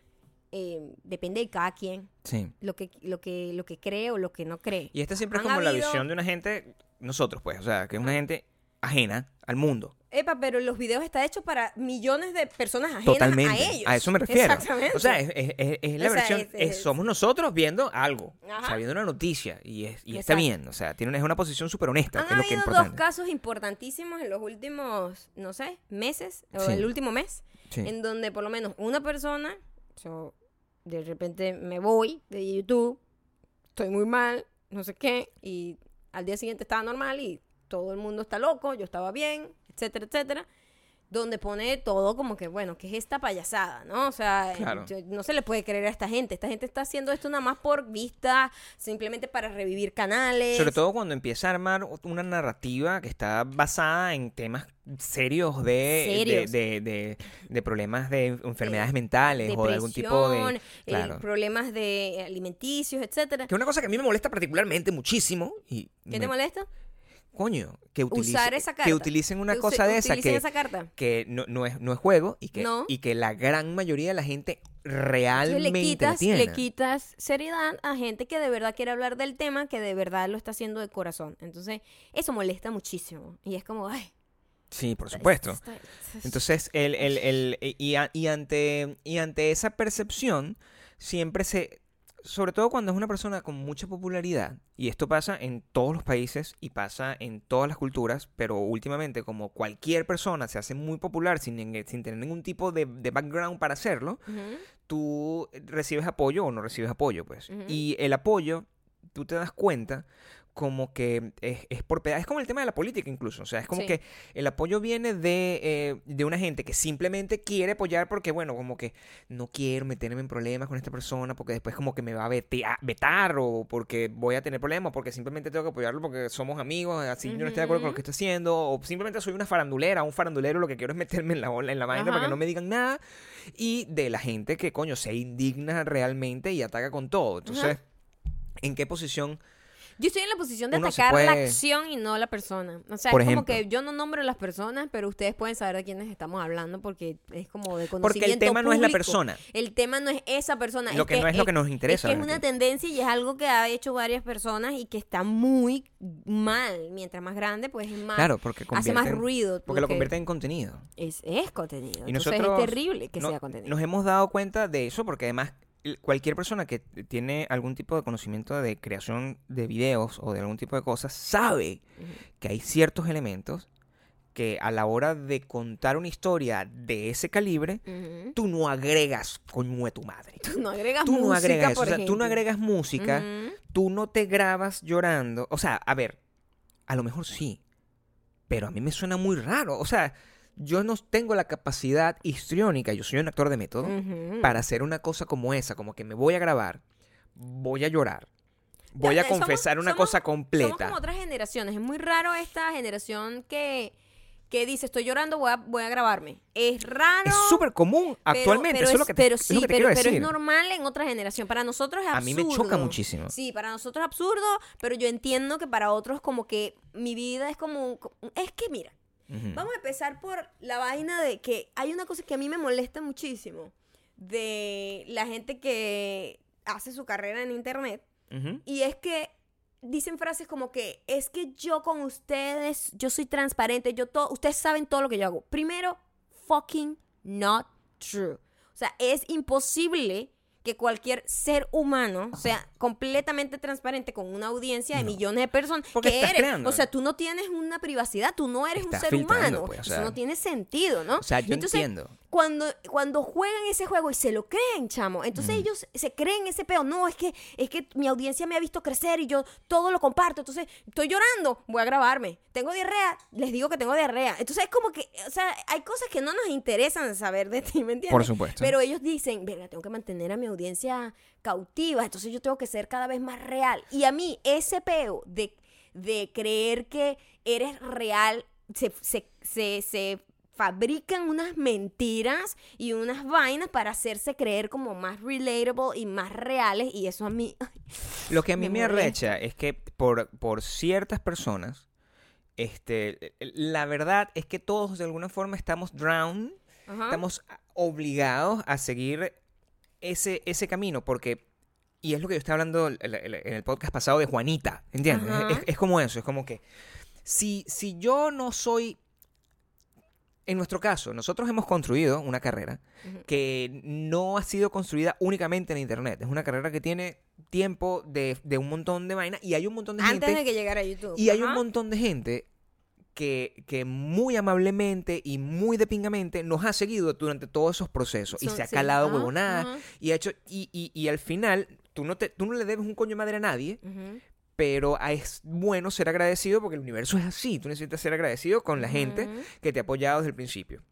S1: eh, depende de cada quien
S2: Sí.
S1: lo que, lo, que, lo que cree o lo que no cree.
S2: Y esta siempre es como la visión de una gente, nosotros pues, o sea, que es una gente ajena al mundo.
S1: Epa, pero los videos están hechos para millones de personas ajenas
S2: Totalmente.
S1: a ellos.
S2: eso me refiero.
S1: Exactamente.
S2: O sea, es, es- es- es la
S1: O sea,
S2: versión.
S1: es-
S2: somos nosotros viendo algo. O sea,
S1: Ajá.
S2: viendo una noticia. Y, es, y está bien. O sea, tiene una, es una posición súper honesta.
S1: Han
S2: que es lo que es
S1: habido dos casos importantísimos en los últimos, no sé, meses, o
S2: Sí.
S1: el último mes,
S2: Sí.
S1: en donde por lo menos una persona, yo de repente me voy de YouTube, estoy muy mal, no sé qué, y al día siguiente estaba normal y todo el mundo está loco, yo estaba bien, etcétera, etcétera. Donde pone todo como que, bueno, que es esta payasada, ¿no? O sea,
S2: Claro.
S1: yo- no se le puede creer a esta gente. Esta gente está haciendo esto nada más por vista, simplemente para revivir canales.
S2: Sobre todo cuando empieza a armar una narrativa que está basada en temas serios de,
S1: Serios.
S2: de, de- de- de problemas de enfermedades mentales o de algún tipo de.
S1: eh,
S2: Claro.
S1: problemas de alimenticios, etcétera.
S2: Que es una cosa que a mí me molesta particularmente muchísimo. Y
S1: ¿Qué te molesta?
S2: Coño, que, utilice-
S1: Usar esa carta.
S2: que utilicen una
S1: Que use-
S2: cosa de esa que,
S1: esa carta.
S2: que no, no es, no es juego y que,
S1: No.
S2: y que la gran mayoría de la gente realmente
S1: le quitas, le quitas seriedad a gente que de verdad quiere hablar del tema, que de verdad lo está haciendo de corazón. Entonces, eso molesta muchísimo. Y es como, ay.
S2: Sí, por supuesto. Entonces, el, el, el- y, a- y ante, y ante esa percepción, siempre se, sobre todo cuando es una persona con mucha popularidad, y esto pasa en todos los países y pasa en todas las culturas, pero últimamente como cualquier persona se hace muy popular sin, sin tener ningún tipo de, de background para hacerlo, tú recibes apoyo o no recibes apoyo, pues. Y el apoyo, tú te das cuenta como que es, es por peda- Es como el tema de la política incluso. O sea, es como
S1: Sí.
S2: que el apoyo viene de, eh, de una gente que simplemente quiere apoyar porque, bueno, como que no quiero meterme en problemas con esta persona porque después como que me va a vetar o porque voy a tener problemas porque simplemente tengo que apoyarlo porque somos amigos, así yo no estoy de acuerdo con lo que está haciendo o simplemente soy una farandulera, un farandulero, lo que quiero es meterme en la, ola- en la vaina para que no me digan nada y de la gente que, coño, se indigna realmente y ataca con todo. Entonces, ¿en qué posición?
S1: Yo estoy en la posición de
S2: Uno se
S1: atacar la acción y no la persona. O sea,
S2: Por
S1: es como
S2: ejemplo.
S1: que yo no nombro las personas, pero ustedes pueden saber de quiénes estamos hablando porque es como de conocimiento
S2: Porque el tema no es la
S1: público.
S2: persona.
S1: El tema no es esa persona.
S2: Lo que no es lo que nos interesa,
S1: Es que es una tendencia y es algo que ha hecho varias personas y que está muy mal. Mientras más grande, pues es más.
S2: Claro, porque
S1: hace más
S2: convierten-
S1: ruido.
S2: Porque lo convierte en contenido.
S1: Es, es contenido.
S2: Y
S1: Entonces
S2: nosotros
S1: es terrible que
S2: no-
S1: sea contenido.
S2: Nos hemos dado cuenta de eso porque además cualquier persona que tiene algún tipo de conocimiento de creación de videos o de algún tipo de cosas sabe que hay ciertos elementos que a la hora de contar una historia de ese calibre, tú no agregas coño de tu madre.
S1: Tú no agregas
S2: Tú no
S1: música,
S2: agregas eso,
S1: por
S2: o sea, tú no agregas música, tú no te grabas llorando. O sea, a ver, a lo mejor sí, pero a mí me suena muy raro. O sea, yo no tengo la capacidad histriónica, yo soy un actor de método, para hacer una cosa como esa, como que me voy a grabar, voy a llorar, voy
S1: Ya,
S2: a
S1: somos-
S2: confesar una
S1: somos-
S2: cosa
S1: Somos
S2: completa.
S1: como otras generaciones. Es muy raro esta generación que, que dice, estoy llorando, voy a, voy a grabarme. Es raro.
S2: Es súper común actualmente,
S1: pero
S2: eso es lo que te,
S1: pero sí,
S2: lo que te
S1: pero, es normal en otra generación. Para nosotros es
S2: a
S1: absurdo.
S2: mí me choca muchísimo.
S1: Sí, para nosotros es absurdo, pero yo entiendo que para otros como que mi vida es como... Es que mira, Vamos a empezar por la vaina de que hay una cosa que a mí me molesta muchísimo de la gente que hace su carrera en internet y es que dicen frases como que es que yo con ustedes, yo soy transparente, yo todo, ustedes saben todo lo que yo hago. Primero, fucking not true. O sea, es imposible que cualquier ser humano sea completamente transparente con una audiencia de
S2: No.
S1: millones de personas
S2: Porque
S1: que
S2: estás
S1: eres.
S2: creando.
S1: O sea, tú no tienes una privacidad, tú no eres
S2: Estás
S1: un ser humano.
S2: pues, o
S1: Eso no tiene sentido, ¿no?
S2: O sea, yo
S1: Entonces,
S2: entiendo.
S1: Cuando, cuando juegan ese juego y se lo creen, chamo, entonces
S2: Ujú.
S1: ellos se creen ese peo. No, es que, es que mi audiencia me ha visto crecer y yo todo lo comparto. Entonces, estoy llorando, voy a grabarme. Tengo diarrea, les digo que tengo diarrea. Entonces, es como que, o sea, hay cosas que no nos interesan saber de ti, ¿me entiendes?
S2: Por supuesto.
S1: Pero ellos dicen, verga, tengo que mantener a mi audiencia cautiva, entonces yo tengo que ser cada vez más real. Y a mí, ese peo de, de creer que eres real, se, se, se, se fabrican unas mentiras y unas vainas para hacerse creer como más relatable y más reales. Y eso a mí...
S2: Lo que a mí
S1: me
S2: me, arrecha es que por, por ciertas personas, este, la verdad es que todos de alguna forma estamos drowned,
S1: Ajá.
S2: estamos obligados a seguir ese, ese camino, porque, y es lo que yo estaba hablando en el podcast pasado de Juanita, ¿entiendes? Es, es como eso, es como que si, si yo no soy, en nuestro caso, nosotros hemos construido una carrera que no ha sido construida únicamente en Internet, es una carrera que tiene tiempo de, de un montón de vainas y hay un montón de
S1: Antes
S2: gente...
S1: de que llegara a YouTube.
S2: Y hay un montón de gente que, que muy amablemente y muy de pingamente nos ha seguido durante todos esos procesos y se ha
S1: sí,
S2: calado
S1: ajá,
S2: huevonada
S1: ajá.
S2: y ha hecho y, y- y al final tú no te tú no le debes un coño de madre a nadie. Pero es bueno ser agradecido porque el universo es así tú necesitas ser agradecido con la gente que te ha apoyado desde el principio.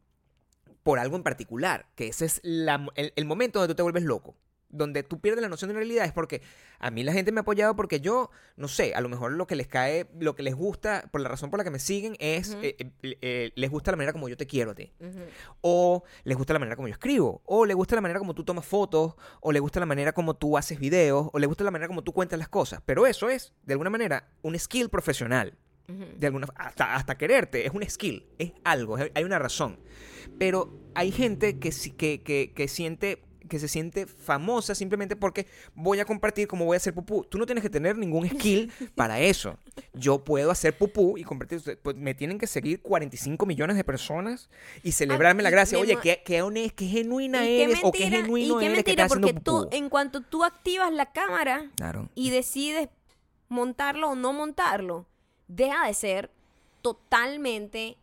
S2: Por algo en particular que ese es la- el, el momento donde tú te vuelves loco donde tú pierdes la noción de realidad es porque a mí la gente me ha apoyado porque yo, no sé, a lo mejor lo que les cae, lo que les gusta, por la razón por la que me siguen es, eh, eh, eh, les gusta la manera como yo te quiero a ti. O les gusta la manera como yo escribo. O les gusta la manera como tú tomas fotos. O les gusta la manera como tú haces videos. O les gusta la manera como tú cuentas las cosas. Pero eso es, de alguna manera, un skill profesional. De alguna hasta, hasta quererte. Es un skill. Es algo. es- hay una razón. Pero hay gente que, sí- que, que, que siente que se siente famosa simplemente porque voy a compartir cómo voy a hacer pupú. Tú no tienes que tener ningún skill para eso. Yo puedo hacer pupú y compartir. Pues me tienen que seguir 45 millones de personas y celebrarme la
S1: y
S2: gracia. Oye, qué, qué, honest- qué genuina
S1: qué
S2: eres o qué genuino
S1: y qué
S2: eres
S1: mentira, porque tú, en cuanto tú activas la cámara
S2: Claro.
S1: y decides montarlo o no montarlo, deja de ser totalmente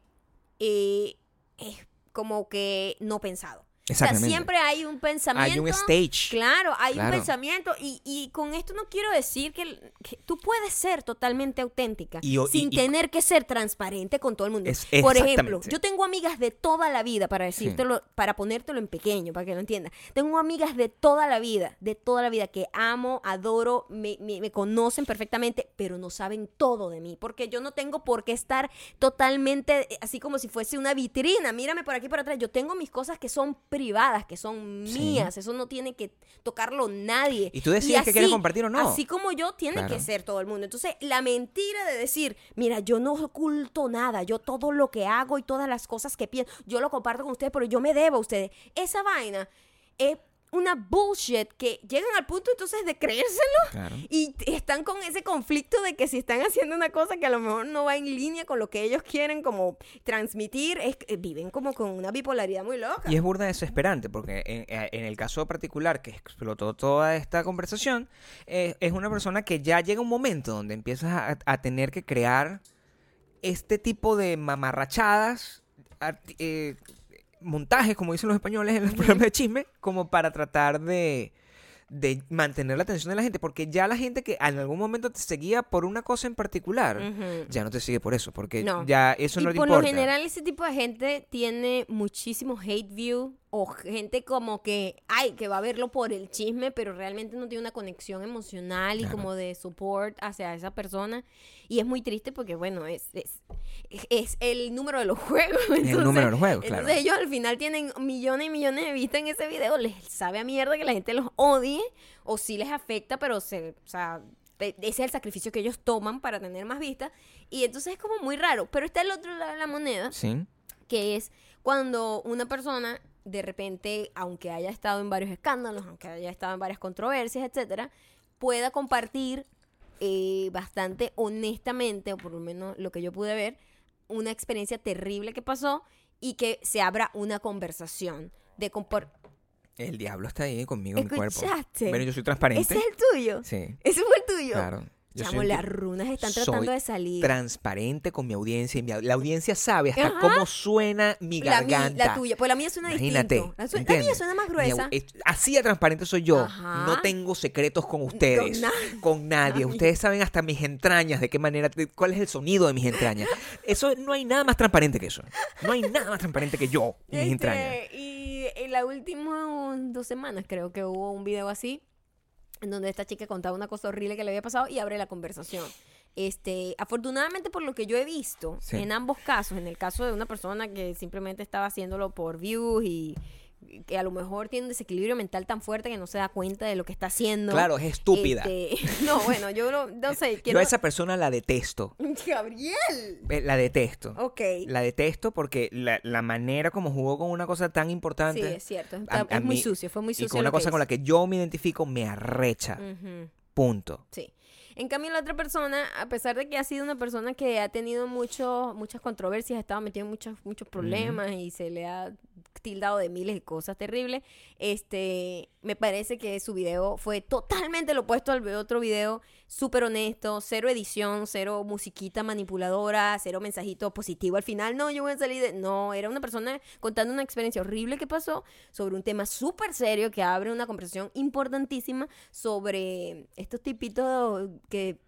S1: eh, eh, como que no pensado. O sea, siempre hay un pensamiento.
S2: Hay un stage.
S1: Claro, hay
S2: Claro.
S1: un pensamiento. Y, y con esto no quiero decir que, que tú puedes ser totalmente auténtica
S2: Y
S1: sin
S2: y-
S1: tener que ser transparente con todo el mundo.
S2: Es-
S1: Por ejemplo, yo tengo amigas de toda la vida, para decírtelo, para ponértelo en pequeño, para que lo entiendas. Tengo amigas de toda la vida, de toda la vida, que amo, adoro, me, me- me conocen perfectamente, pero no saben todo de mí. Porque yo no tengo por qué estar totalmente eh, así como si fuese una vitrina. Mírame por aquí, por atrás. Yo tengo mis cosas que son privadas, que son
S2: Sí.
S1: mías. Eso no tiene que tocarlo nadie.
S2: Y tú decides qué quieres compartir o no.
S1: Así como yo, tiene
S2: Claro.
S1: que ser todo el mundo. Entonces, la mentira de decir, mira, yo no oculto nada, yo todo lo que hago y todas las cosas que pienso, yo lo comparto con ustedes, pero yo me debo a ustedes. Esa vaina es una bullshit que llegan al punto entonces de creérselo
S2: Claro.
S1: y están con ese conflicto de que si están haciendo una cosa que a lo mejor no va en línea con lo que ellos quieren como transmitir, es, que viven como con una bipolaridad muy loca.
S2: Y es burda desesperante, porque en, eh, en el caso particular que explotó toda esta conversación, eh, es una persona que ya llega un momento donde empiezas a, a tener que crear este tipo de mamarrachadas, eh, montajes, como dicen los españoles en los programas de chisme, como para tratar de, de mantener la atención de la gente, porque ya la gente que en algún momento te seguía por una cosa en particular, ya no te sigue por eso, porque
S1: No.
S2: ya eso
S1: y
S2: no te
S1: por
S2: importa.
S1: lo general ese tipo de gente tiene muchísimo hate view o gente como que, ay, que va a verlo por el chisme, pero realmente no tiene una conexión emocional y
S2: Claro.
S1: como de support hacia esa persona. Y es muy triste porque, bueno, es, es, es el número de los juegos.
S2: el número de los juegos, claro.
S1: Entonces ellos al final tienen millones y millones de vistas en ese video. Les sabe a mierda que la gente los odie o sí les afecta, pero se, o sea, e- ese es el sacrificio que ellos toman para tener más vistas. Y entonces es como muy raro. Pero está el otro lado de la moneda,
S2: Sí.
S1: que es cuando una persona de repente, aunque haya estado en varios escándalos, aunque haya estado en varias controversias, etcétera, pueda compartir eh, bastante honestamente, o por lo menos lo que yo pude ver, una experiencia terrible que pasó y que se abra una conversación de compor
S2: El diablo está ahí conmigo en mi cuerpo. Bueno, yo soy transparente.
S1: ¿Ese es el tuyo?
S2: Sí,
S1: ¿Ese fue el tuyo?
S2: claro.
S1: Chamo, las runas están
S2: soy
S1: tratando de salir.
S2: transparente con mi audiencia y mi la audiencia sabe hasta
S1: Ajá.
S2: cómo suena mi
S1: la, mi-
S2: garganta.
S1: la tuya, pues la mía suena
S2: Imagínate.
S1: distinto. La, su- la
S2: ¿entiendes?
S1: mía suena más gruesa.
S2: es- así de transparente soy yo.
S1: Ajá.
S2: No tengo secretos con ustedes. Con nadie. Ustedes saben hasta mis entrañas, de qué manera, cuál es el sonido de mis entrañas. Eso no hay nada más transparente que eso. No hay nada más transparente que yo y mis
S1: Este,
S2: entrañas.
S1: Y en las últimas dos semanas creo que hubo un video así, en donde esta chica contaba una cosa horrible que le había pasado y abre la conversación. Este, afortunadamente por lo que yo he visto,
S2: Sí.
S1: en ambos casos, en el caso de una persona que simplemente estaba haciéndolo por views y y que a lo mejor tiene un desequilibrio mental tan fuerte que no se da cuenta de lo que está haciendo.
S2: Claro, es estúpida.
S1: Este, no, bueno, yo no, no sé,
S2: Yo
S1: quiero...
S2: a esa persona la detesto.
S1: Gabriel.
S2: Eh, La detesto.
S1: Ok.
S2: La detesto porque la, la manera como jugó con una cosa tan importante.
S1: Sí, es cierto.
S2: a-
S1: Está-
S2: a
S1: es muy
S2: mí-
S1: sucio, fue muy sucio.
S2: y con una cosa con la que yo me identifico me arrecha. Punto.
S1: Sí. En cambio, la otra persona, a pesar de que ha sido una persona que ha tenido mucho, muchas controversias, ha estado metido en muchos, muchos problemas y se le ha tildado de miles de cosas terribles, este, me parece que su video fue totalmente lo opuesto al otro video, súper honesto, cero edición, cero musiquita manipuladora, cero mensajito positivo. Al final, no, yo voy a salir de... No, era una persona contando una experiencia horrible que pasó sobre un tema súper serio que abre una conversación importantísima sobre estos tipitos que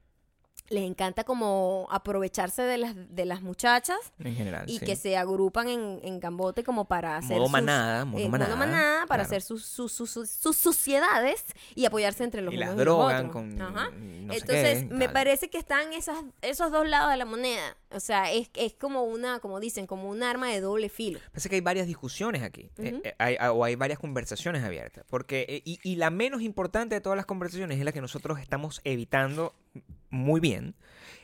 S1: les encanta como aprovecharse de las, de las muchachas
S2: En general.
S1: y
S2: sí.
S1: que se agrupan en, en Cambote como para hacer
S2: Modo
S1: sus-
S2: manada, modo
S1: eh,
S2: manada,
S1: para
S2: claro.
S1: hacer sus, sus, sus, sus- sociedades y apoyarse entre los
S2: y
S1: unos
S2: las
S1: y los
S2: drogan
S1: otros.
S2: con.
S1: Ajá.
S2: no sé
S1: Entonces,
S2: qué,
S1: me parece que están esas, esos dos lados de la moneda. O sea, es, es como una, como dicen, como un arma de doble filo.
S2: Parece que hay varias discusiones aquí. eh,
S1: Ujú.
S2: eh, hay- o hay varias conversaciones abiertas. Porque, eh, y, y la menos importante de todas las conversaciones es la que nosotros estamos evitando muy bien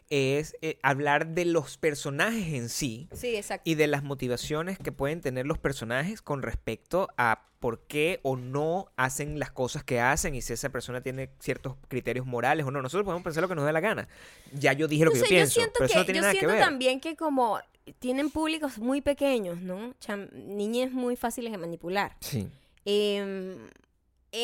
S2: es eh, hablar de los personajes en sí
S1: Sí, exacto.
S2: y de las motivaciones que pueden tener los personajes con respecto a por qué o no hacen las cosas que hacen y si esa persona tiene ciertos criterios morales o no. Nosotros podemos pensar lo que nos dé la gana. Ya yo dije lo
S1: No
S2: que
S1: sé,
S2: yo pienso,
S1: siento
S2: pero
S1: que,
S2: no tiene
S1: yo
S2: nada que
S1: siento
S2: ver.
S1: también que como tienen públicos muy pequeños, ¿no? Cham- niñas muy fáciles de manipular.
S2: Sí.
S1: Em,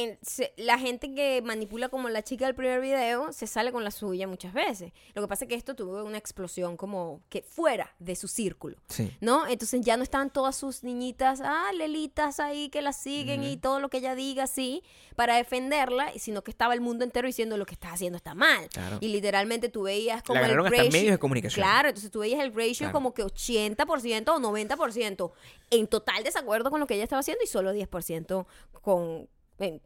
S1: en- se- la gente que manipula como la chica del primer video se sale con la suya muchas veces. Lo que pasa es que esto tuvo una explosión como que fuera de su círculo.
S2: Sí.
S1: ¿No? Entonces ya no estaban todas sus niñitas, ah, lelitas ahí que la siguen y todo lo que ella diga así para defenderla, sino que estaba el mundo entero diciendo lo que estás haciendo está mal.
S2: Claro.
S1: Y literalmente tú veías como el
S2: hasta
S1: ratio-
S2: medios de comunicación.
S1: Claro, entonces tú veías el ratio
S2: Claro.
S1: como que 80% o 90% en total desacuerdo con lo que ella estaba haciendo y solo 10% con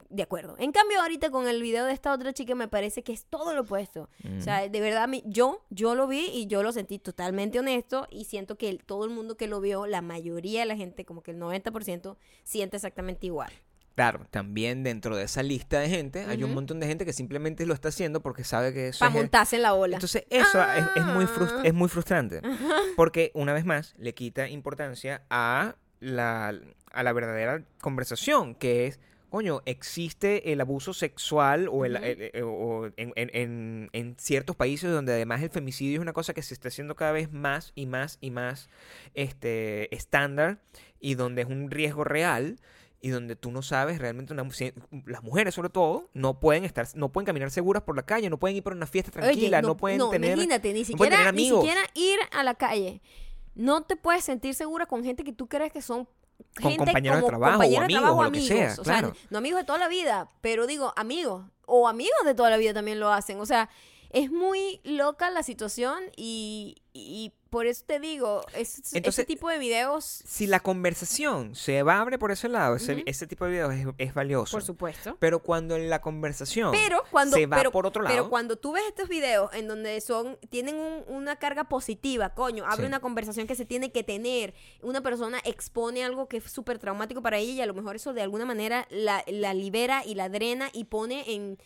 S1: de acuerdo. En cambio, ahorita con el video de esta otra chica me parece que es todo lo opuesto. O sea, de verdad, mi- yo, yo lo vi y yo lo sentí totalmente honesto y siento que el- todo el mundo que lo vio, la mayoría de la gente, como que el 90%, siente exactamente igual.
S2: Claro, también dentro de esa lista de gente hay un montón de gente que simplemente lo está haciendo porque sabe que eso
S1: Para montarse en la ola.
S2: Entonces eso es, es muy
S1: Ah.
S2: es muy frustrante. Porque una vez más le quita importancia a la, a la verdadera conversación, que es, coño, existe el abuso sexual o, el, eh, o en, en- en- en ciertos países donde además el femicidio es una cosa que se está haciendo cada vez más y más y más este, estándar y donde es un riesgo real y donde tú no sabes realmente una, las mujeres sobre todo no pueden estar no pueden caminar seguras por la calle no pueden ir por una fiesta
S1: Oye,
S2: tranquila no, pueden tener
S1: imagínate, ni
S2: no
S1: siquiera,
S2: tener
S1: ni siquiera ir a la calle. No te puedes sentir segura con gente que tú crees que son
S2: Con
S1: gente
S2: compañeros de
S1: como
S2: trabajo o
S1: compañeros de
S2: amigos
S1: trabajo
S2: o lo que sea,
S1: o
S2: claro.
S1: no amigos de toda la vida, pero digo amigos o amigos de toda la vida también lo hacen. O sea, es muy loca la situación y, y por eso te digo, es, ese tipo de videos,
S2: si la conversación se va abre por ese lado ese, tipo de videos es, es valioso
S1: por supuesto.
S2: pero cuando en la conversación
S1: Pero cuando,
S2: se va
S1: pero,
S2: por otro lado
S1: pero cuando tú ves estos videos en donde son, tienen un- una carga positiva, coño, abre
S2: Sí.
S1: una conversación que se tiene que tener, una persona expone algo que es súper traumático para ella y a lo mejor eso de alguna manera la, la libera y la drena y pone en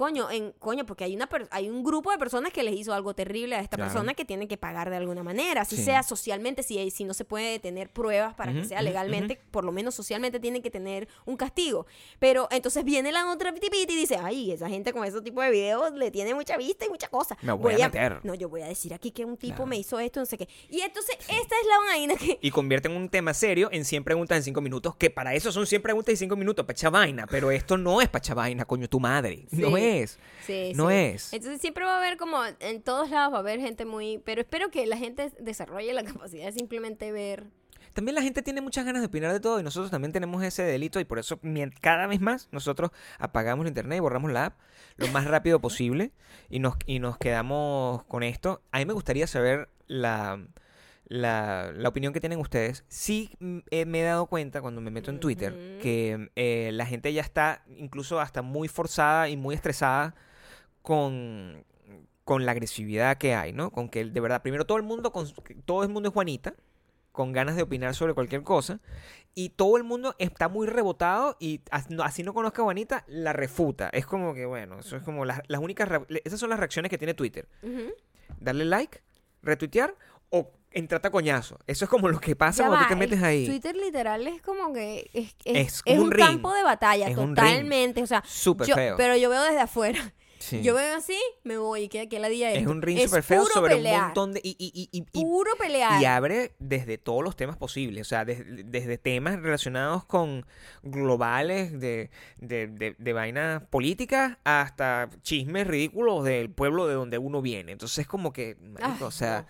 S1: coño, en coño, porque hay una per- hay un grupo de personas que les hizo algo terrible a esta
S2: Claro.
S1: persona que tiene que pagar de alguna manera, si
S2: Sí.
S1: sea socialmente, si, si no se puede tener pruebas para que sea legalmente, por lo menos socialmente tienen que tener un castigo. Pero entonces viene la otra tipita y dice, ay, esa gente con ese tipo de videos le tiene mucha vista y mucha cosa.
S2: Me voy a meter.
S1: No, yo voy a decir aquí que un tipo
S2: Claro.
S1: me hizo esto, no sé qué. Y entonces esta es la vaina que...
S2: y convierten un tema serio en 100 preguntas en 5 minutos, que para eso son 100 preguntas y 5 minutos, pacha vaina, pero esto no es pacha vaina, coño, tu madre. No
S1: Sí.
S2: Es.
S1: Sí,
S2: No
S1: sí.
S2: es.
S1: Entonces siempre va a haber como, en todos lados va a haber gente muy... Pero espero que la gente desarrolle la capacidad de simplemente ver...
S2: También la gente tiene muchas ganas de opinar de todo y nosotros también tenemos ese delito y por eso cada vez más nosotros apagamos el internet y borramos la app lo más rápido posible y nos, y nos quedamos con esto. A mí me gustaría saber la, la, la opinión que tienen ustedes. Sí mm, eh, me he dado cuenta cuando me meto en Twitter que eh, la gente ya está incluso hasta muy forzada y muy estresada con, con la agresividad que hay, ¿no? Con que de verdad, primero todo el mundo, con, todo el mundo es Juanita, con ganas de opinar sobre cualquier cosa, y todo el mundo está muy rebotado y así no conozca a Juanita, la refuta. Es como que, bueno, eso es como las, las únicas, esas son las reacciones que tiene Twitter. Darle like, retuitear o entrar a coñazo. Eso es como lo que pasa
S1: Ya
S2: cuando
S1: va,
S2: tú te metes ahí.
S1: Twitter literal es como que es, es-
S2: Es
S1: es
S2: como
S1: un, campo de batalla,
S2: Es
S1: totalmente. O sea,
S2: Súper
S1: yo-
S2: feo.
S1: pero yo veo desde afuera.
S2: Sí.
S1: Yo veo así, me voy, que, que la día
S2: es un ring súper feo sobre un montón de... Y, y- y- y- y-
S1: Puro pelear.
S2: Y abre desde todos los temas posibles, o sea, desde, desde temas relacionados con globales, de, de, de, de vainas políticas, hasta chismes ridículos del pueblo de donde uno viene. Entonces es como que, marico, o sea,
S1: no.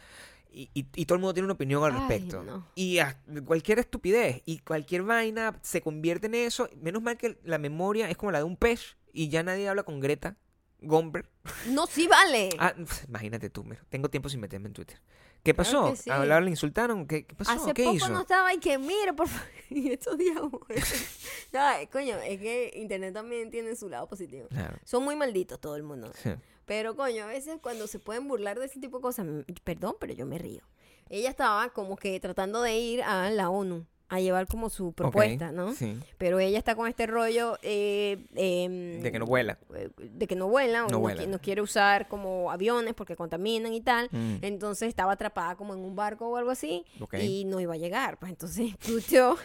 S2: Y, y- y todo el mundo tiene una opinión al
S1: Ay,
S2: respecto.
S1: no.
S2: Y cualquier estupidez y cualquier vaina se convierte en eso. Menos mal que la memoria es como la de un pez y ya nadie habla con Greta Gomber.
S1: No, sí vale.
S2: Ah, imagínate tú, mira, tengo tiempo sin meterme en Twitter. ¿Qué pasó?
S1: sí.
S2: ¿Hablaron, le insultaron? ¿Qué, qué pasó?
S1: Hace
S2: ¿Qué
S1: poco
S2: hizo?
S1: no estaba y que mira, por favor. Y estos días. Ya, coño, es que internet también tiene su lado positivo.
S2: Claro,
S1: Son muy malditos todo el mundo.
S2: sí.
S1: Pero coño, a veces cuando se pueden burlar de ese tipo de cosas, perdón, pero yo me río. Ella estaba como que tratando de ir a la ONU a llevar como su propuesta, ¿no?
S2: Sí.
S1: Pero ella está con este rollo eh, em,
S2: De que no vuela.
S1: eh, de que no vuelan, o
S2: No
S1: no,
S2: vuelan.
S1: qui- no quiere usar como aviones porque contaminan y tal.
S2: Mm.
S1: Entonces estaba atrapada como en un barco o algo así
S2: Ok.
S1: y no iba a llegar. Pues entonces tuiteó,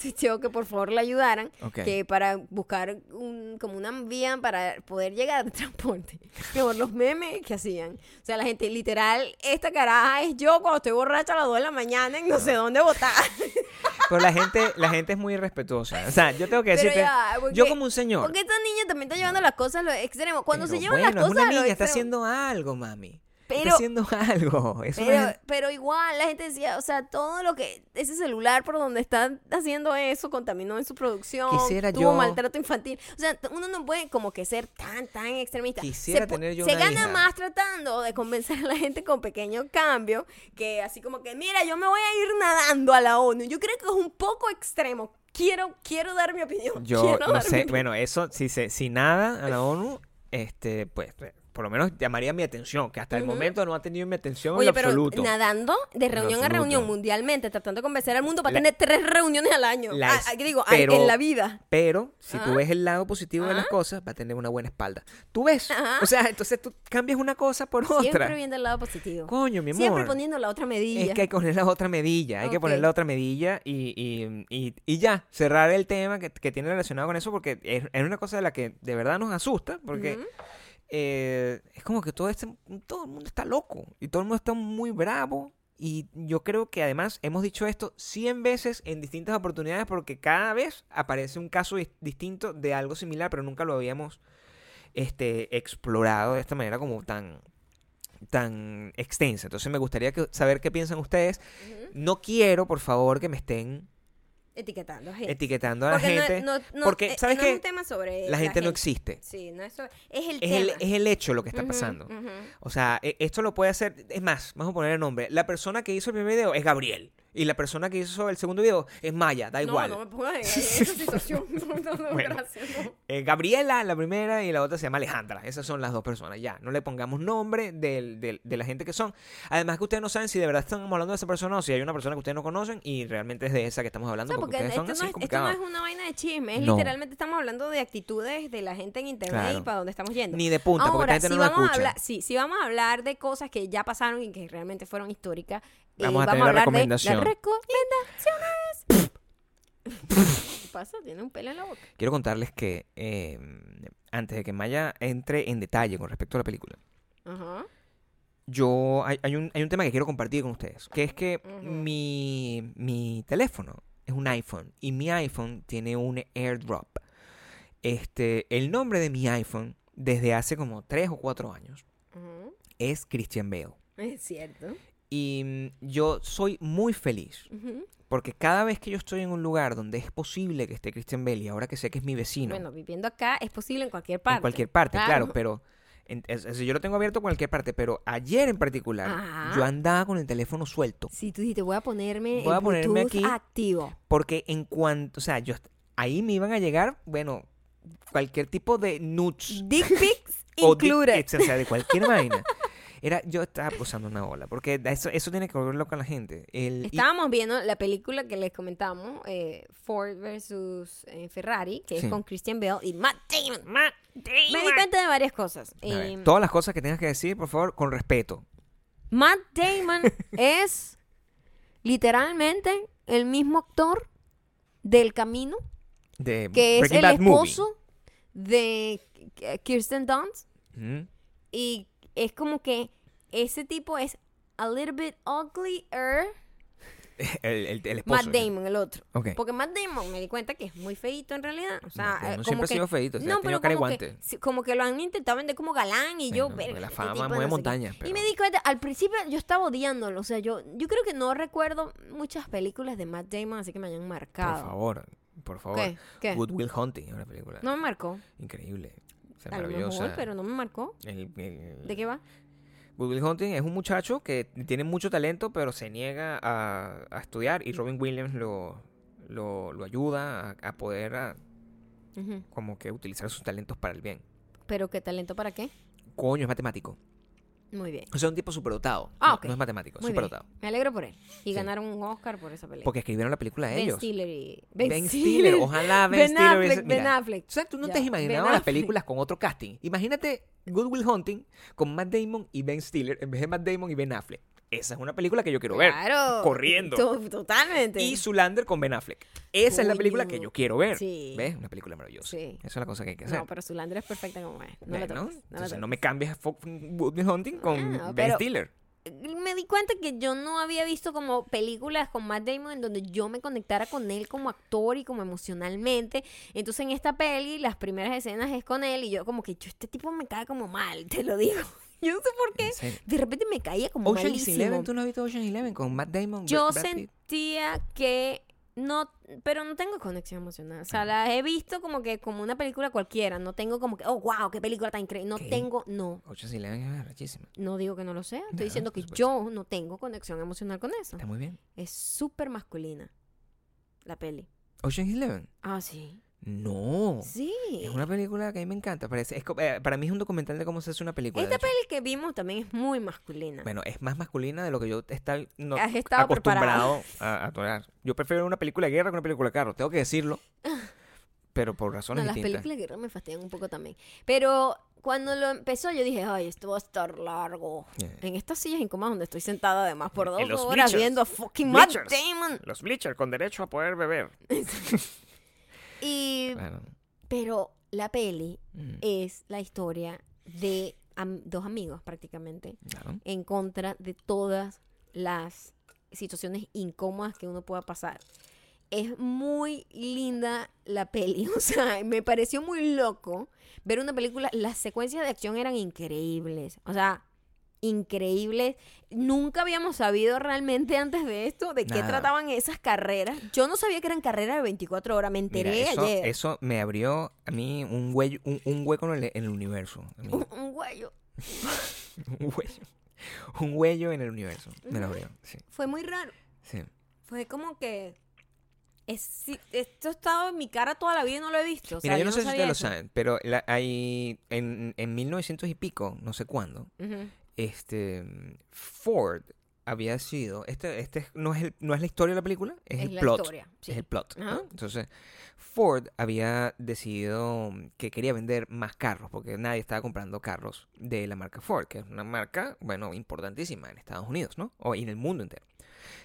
S1: tuiteó que por favor la ayudaran,
S2: Ok.
S1: que para buscar un, como una vía para poder llegar de transporte. Que por los memes que hacían. O sea, la gente literal, esta caraja es yo cuando estoy borracha a las 2 de la mañana en no sé dónde votar.
S2: Pero la gente, la gente es muy irrespetuosa. O sea, yo tengo que decirte,
S1: ya, porque-
S2: yo como un señor.
S1: Porque esta niña también está llevando las cosas a los extremos. Cuando se
S2: pero
S1: llevan
S2: bueno,
S1: las cosas
S2: es una
S1: a los
S2: niña, está haciendo algo, mami.
S1: Pero-
S2: está haciendo algo. Eso
S1: Pero,
S2: es-
S1: pero igual la gente decía, o sea, todo lo que ese celular por donde están haciendo eso contaminó en su producción,
S2: Quisiera
S1: tuvo
S2: yo-
S1: maltrato infantil. O sea, uno no puede como que ser tan, tan extremista.
S2: Quisiera
S1: se,
S2: tener yo
S1: Se
S2: una
S1: gana
S2: hija.
S1: más tratando de convencer a la gente con pequeños cambios que así como que, mira, yo me voy a ir nadando a la ONU. Yo creo que es un poco extremo. Quiero, quiero dar mi opinión.
S2: Yo
S1: quiero
S2: no sé, bueno, eso, si, se, si nada a la ONU, este, pues, por lo menos llamaría mi atención, que hasta el momento no ha tenido mi atención en
S1: Oye,
S2: lo
S1: pero
S2: absoluto.
S1: nadando de
S2: En
S1: reunión a reunión mundialmente, tratando de convencer al mundo para
S2: La-
S1: tener tres reuniones al año. Ah, ah, ¿qué digo?
S2: Pero-
S1: en la vida.
S2: Pero si tú ves el lado positivo de las cosas, va a tener una buena espalda. Tú ves,
S1: Ajá.
S2: o sea, entonces tú cambias una cosa por
S1: Siempre
S2: otra.
S1: viendo el lado positivo.
S2: Coño, mi amor.
S1: Siempre poniendo la otra medilla.
S2: Es que hay que poner la otra medilla, hay que poner la otra medilla y, y, y, y ya, cerrar el tema que, que tiene relacionado con eso porque es, es una cosa de la que de verdad nos asusta porque. Eh, es como que todo, este, todo el mundo está loco y todo el mundo está muy bravo y yo creo que además hemos dicho esto 100 veces en distintas oportunidades porque cada vez aparece un caso dis- distinto de algo similar pero nunca lo habíamos este, explorado de esta manera como tan tan extensa. Entonces me gustaría que- saber qué piensan ustedes. No quiero, por favor, que me estén
S1: Etiquetando gente.
S2: etiquetando a la
S1: Porque
S2: gente.
S1: no- no-
S2: porque,
S1: eh,
S2: ¿sabes
S1: no
S2: qué?
S1: es un tema sobre
S2: la gente no existe.
S1: Sí, no es sobre- Es el
S2: Es
S1: tema.
S2: el, es el hecho lo que está pasando. O sea, e- esto lo puede hacer. Es más, vamos a poner el nombre. La persona que hizo el primer video es Gabriel. Y la persona que hizo el segundo video es Maya, da
S1: No,
S2: igual.
S1: no me pongas en, en esa situación. No, no, no,
S2: Bueno.
S1: gracias, no.
S2: Eh, Gabriela, la primera, y la otra se llama Alejandra. Esas son las dos personas. Ya, no le pongamos nombre del- del- de la gente que son. Además que ustedes no saben si de verdad estamos hablando de esa persona o si hay una persona que ustedes no conocen y realmente es de esa que estamos
S1: O
S2: hablando
S1: sea,
S2: porque,
S1: porque esto no, es, esto no es una vaina de chisme, es
S2: No.
S1: literalmente estamos hablando de actitudes de la gente en internet
S2: Claro.
S1: y para dónde estamos yendo.
S2: Ni de punta, porque
S1: Ahora,
S2: esta gente
S1: si
S2: no
S1: vamos a
S2: escucha.
S1: hablar, sí, si vamos a hablar de cosas que ya pasaron y que realmente fueron históricas,
S2: Vamos a
S1: vamos
S2: tener
S1: a
S2: la recomendación.
S1: de las recomendaciones. ¿Qué pasa? Tiene un pelo en la boca.
S2: Quiero contarles que eh, antes de que Maya entre en detalle con respecto a la película,
S1: Ajá.
S2: yo hay, hay un, hay un tema que quiero compartir con ustedes, que es que mi, mi teléfono es un iPhone y mi iPhone tiene un AirDrop. Este, el nombre de mi iPhone desde hace como 3 o 4 años es Christian Bale.
S1: Es cierto.
S2: Y mm, yo soy muy feliz porque cada vez que yo estoy en un lugar donde es posible que esté Christian y ahora que sé que es mi vecino,
S1: Bueno, viviendo acá es posible en cualquier parte.
S2: en cualquier parte, claro,
S1: Claro.
S2: pero en- es- es- yo lo tengo abierto en cualquier parte, pero ayer en particular
S1: Ajá.
S2: yo andaba con el teléfono suelto
S1: Si tú dijiste, voy a ponerme
S2: Voy a ponerme aquí.
S1: activo.
S2: porque en cuanto, o sea, yo ahí me iban a llegar, bueno, cualquier tipo de nudes
S1: Dick pics
S2: dick
S1: included.
S2: o sea, de cualquier vaina. Era, yo estaba posando una ola, porque eso, eso tiene que volver loco a la gente. El, y-
S1: Estábamos viendo la película que les comentamos, eh, Ford versus eh, Ferrari, que
S2: Sí.
S1: es con Christian Bale y Matt Damon.
S2: Matt
S1: Me di cuenta de varias cosas. Eh,
S2: todas las cosas que tengas que decir, por favor, con respeto.
S1: Matt Damon es literalmente el mismo actor del Camino,
S2: De
S1: que es
S2: Breaking
S1: el
S2: Bad Movie.
S1: esposo de Kirsten Dunst.
S2: Ujú.
S1: Y es como que ese tipo es a little bit uglier.
S2: El, el, el esposo.
S1: Matt Damon, el otro.
S2: Ok.
S1: Porque Matt Damon me di cuenta que es muy feito en realidad. O sea, como
S2: siempre ha
S1: que,
S2: sido feito, o sea, ha
S1: no, pero como que, como que lo han intentado vender como galán y yo...
S2: Bueno,
S1: verga,
S2: la fama mueve
S1: no
S2: montañas,
S1: Y
S2: pero-
S1: me di cuenta, al principio yo estaba odiándolo. O sea, yo, yo creo que no recuerdo muchas películas de Matt Damon así que me hayan
S2: Por
S1: marcado.
S2: favor, por favor.
S1: ¿Qué? ¿Qué?
S2: Good Will Hunting es una película
S1: No me marcó.
S2: increíble. O sea,
S1: A lo
S2: maravillosa.
S1: mejor, pero no me marcó.
S2: El- el-
S1: ¿De qué va?
S2: Will Hunting es un muchacho que tiene mucho talento, pero se niega a, a estudiar y Robin Williams lo, lo, lo ayuda a, a poder a, como que utilizar sus talentos para el bien.
S1: ¿Pero qué talento para qué?
S2: Coño, es matemático.
S1: Muy bien.
S2: O sea, un tipo superdotado.
S1: Ah,
S2: no, es matemático, superdotado.
S1: Me alegro por él. Y
S2: Sí.
S1: ganaron un Oscar por esa película.
S2: Porque escribieron la película de
S1: Ben
S2: ellos.
S1: Stiller y...
S2: Ben, Stiller. Ojalá Ben,
S1: Ben
S2: Stiller
S1: Affleck, Ben Affleck.
S2: O sea, tú no
S1: Ya,
S2: te has imaginado
S1: Ben
S2: las películas con otro casting. Imagínate Good Will Hunting con Matt Damon y Ben Stiller en vez de Matt Damon y Ben Affleck. Esa es una película que yo quiero ver.
S1: Claro.
S2: Corriendo.
S1: To- Totalmente.
S2: Y Zulander con Ben Affleck. Esa es la película que yo quiero ver.
S1: Sí.
S2: ¿Ves? Una película maravillosa.
S1: Sí.
S2: Esa es la cosa que hay que hacer.
S1: No, pero Zulander es perfecta como es. No la toques, no la
S2: entonces no me cambies Hunting con
S1: Ah,
S2: Ben Stiller.
S1: me di cuenta que yo no había visto como películas con Matt Damon en donde yo me conectara con él como actor y como emocionalmente. Entonces en esta peli las primeras escenas es con él y yo como que yo este tipo me cae como mal, te lo digo. Yo no sé por qué. De repente me caía como
S2: Ocean's
S1: malísimo.
S2: Eleven, ¿tú no has visto Ocean's Eleven con Matt Damon?
S1: Yo
S2: Brad Pitt?
S1: sentía que no, pero no tengo conexión emocional. O sea, la he visto como que como una película cualquiera. No tengo como que, oh, wow, qué película tan increíble. No
S2: ¿Qué?
S1: tengo, no.
S2: Ocean's Eleven es rachísima.
S1: No digo que no lo sea. Estoy
S2: No,
S1: diciendo que yo no tengo conexión emocional con eso.
S2: Está muy bien.
S1: Es súper masculina la peli.
S2: Ocean's Eleven.
S1: Ah, sí.
S2: No.
S1: Sí.
S2: Es una película que a mí me encanta. Parece, es eh, para mí es un documental de cómo se hace una película.
S1: Esta peli que vimos también es muy masculina.
S2: Bueno, es más masculina de lo que yo estaba no, acostumbrado a, a tolerar. Yo prefiero una película de guerra que una película de carro. Tengo que decirlo. Pero por
S1: no,
S2: razones
S1: las
S2: distintas.
S1: películas de guerra me fastidian un poco también. Pero cuando lo empezó yo dije, ay, esto va a estar largo.
S2: Yeah.
S1: En estas sillas incómodas donde estoy sentada además por dos horas
S2: bleachers.
S1: viendo a fucking Matt. Damon.
S2: Los bleachers con derecho a poder beber.
S1: Y, pero la peli
S2: Mm,
S1: es la historia de am- dos amigos prácticamente
S2: claro.
S1: en contra de todas las situaciones incómodas que uno pueda pasar. Es muy linda la peli, o sea, me pareció muy loco ver una película, las secuencias de acción eran increíbles, o sea, increíbles. Nunca habíamos sabido realmente antes de esto de qué trataban esas carreras. Yo no sabía que eran carreras de 24 horas, me
S2: Mira,
S1: enteré
S2: eso,
S1: ayer.
S2: eso me abrió a mí un, huello, un, un hueco en el, en el universo.
S1: Un, un huello.
S2: un huello. Un huello en el universo. Me lo abrió. Sí.
S1: Fue muy raro.
S2: sí.
S1: Fue como que es, esto ha estado en mi cara toda la vida y no lo he visto. O sea,
S2: Mira, yo no sé si ustedes lo saben, pero la- hay en, en 1900 y pico, no sé cuándo,
S1: Ujú.
S2: Este Ford había sido este este es- no es el- no es la historia de la película, es,
S1: Es
S2: el
S1: la
S2: plot.
S1: historia, sí.
S2: Es el plot. Entonces, Ford había decidido que quería vender más carros porque nadie estaba comprando carros de la marca Ford, que es una marca, bueno, importantísima en Estados Unidos, ¿no? O en el mundo entero.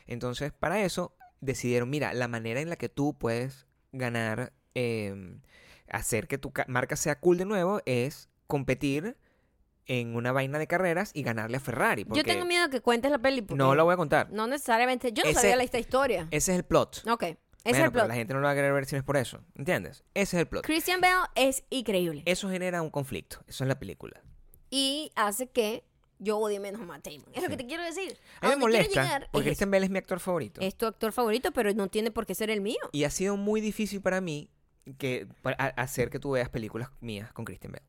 S2: Entonces, para eso decidieron, mira, la manera en la que tú puedes ganar, eh, hacer que tu ca- marca sea cool de nuevo es competir en una vaina de carreras y ganarle a Ferrari.
S1: Yo tengo miedo que cuentes la peli porque
S2: No la voy a contar.
S1: no necesariamente. Yo no
S2: Ese-
S1: sabía la esta historia.
S2: Ese es el plot.
S1: Ok, ese
S2: Bueno,
S1: el
S2: pero
S1: plot.
S2: la gente no lo va a querer ver si no es por eso. ¿Entiendes? Ese es el plot.
S1: Christian Bale es increíble
S2: Eso genera un conflicto. Eso es la película.
S1: y hace que yo odie menos a Matt Damon. Es lo que te quiero decir.
S2: A mí me
S1: donde quiero
S2: molesta
S1: llegar
S2: porque
S1: es,
S2: Christian Bale es mi actor favorito.
S1: es tu actor favorito, pero no tiene por qué ser el mío.
S2: Y ha sido muy difícil para mí que para a- hacer que tú veas películas mías con Christian Bale.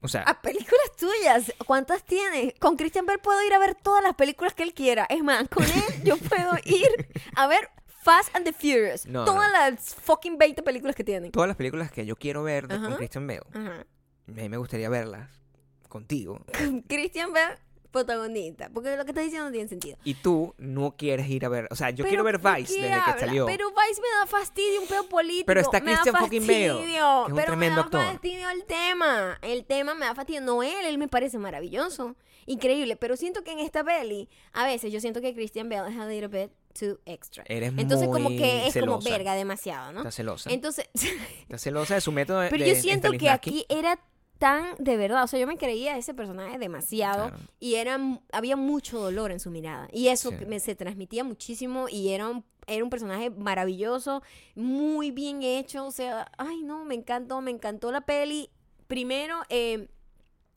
S2: O sea,
S1: A películas tuyas, ¿cuántas tienes? Con Christian Bale puedo ir a ver todas las películas que él quiera. Es más, con él yo puedo ir a ver Fast and the Furious.
S2: No,
S1: todas
S2: no.
S1: las fucking 20 películas que tienen.
S2: todas las películas que yo quiero ver de- con. Christian Bale,
S1: Ajá.
S2: a mí me gustaría verlas contigo.
S1: Christian Bale, protagonista. Porque lo que estás diciendo no tiene sentido.
S2: Y tú no quieres ir a ver. O sea, yo quiero ver
S1: ¿por
S2: Vice desde
S1: habla?
S2: que salió.
S1: Pero Vice me da fastidio, un pedo político.
S2: Pero está Christian fucking Bale, que es
S1: pero me da
S2: actor.
S1: fastidio el tema. El tema me da fastidio. No él, él me parece maravilloso. Increíble. Pero siento que en esta peli, a veces yo siento que Christian Bale es a little bit too extra.
S2: Eres
S1: Entonces como que es como verga demasiado, ¿no?
S2: Está celosa.
S1: Entonces,
S2: Está celosa de su método de
S1: pero yo siento que aquí era tan de verdad, o sea, yo me creía ese personaje demasiado
S2: Claro.
S1: y era había mucho dolor en su mirada y eso
S2: Sí.
S1: me se transmitía muchísimo y era un era un personaje maravilloso, muy bien hecho, o sea, ay no, me encantó, me encantó la peli. Primero, eh,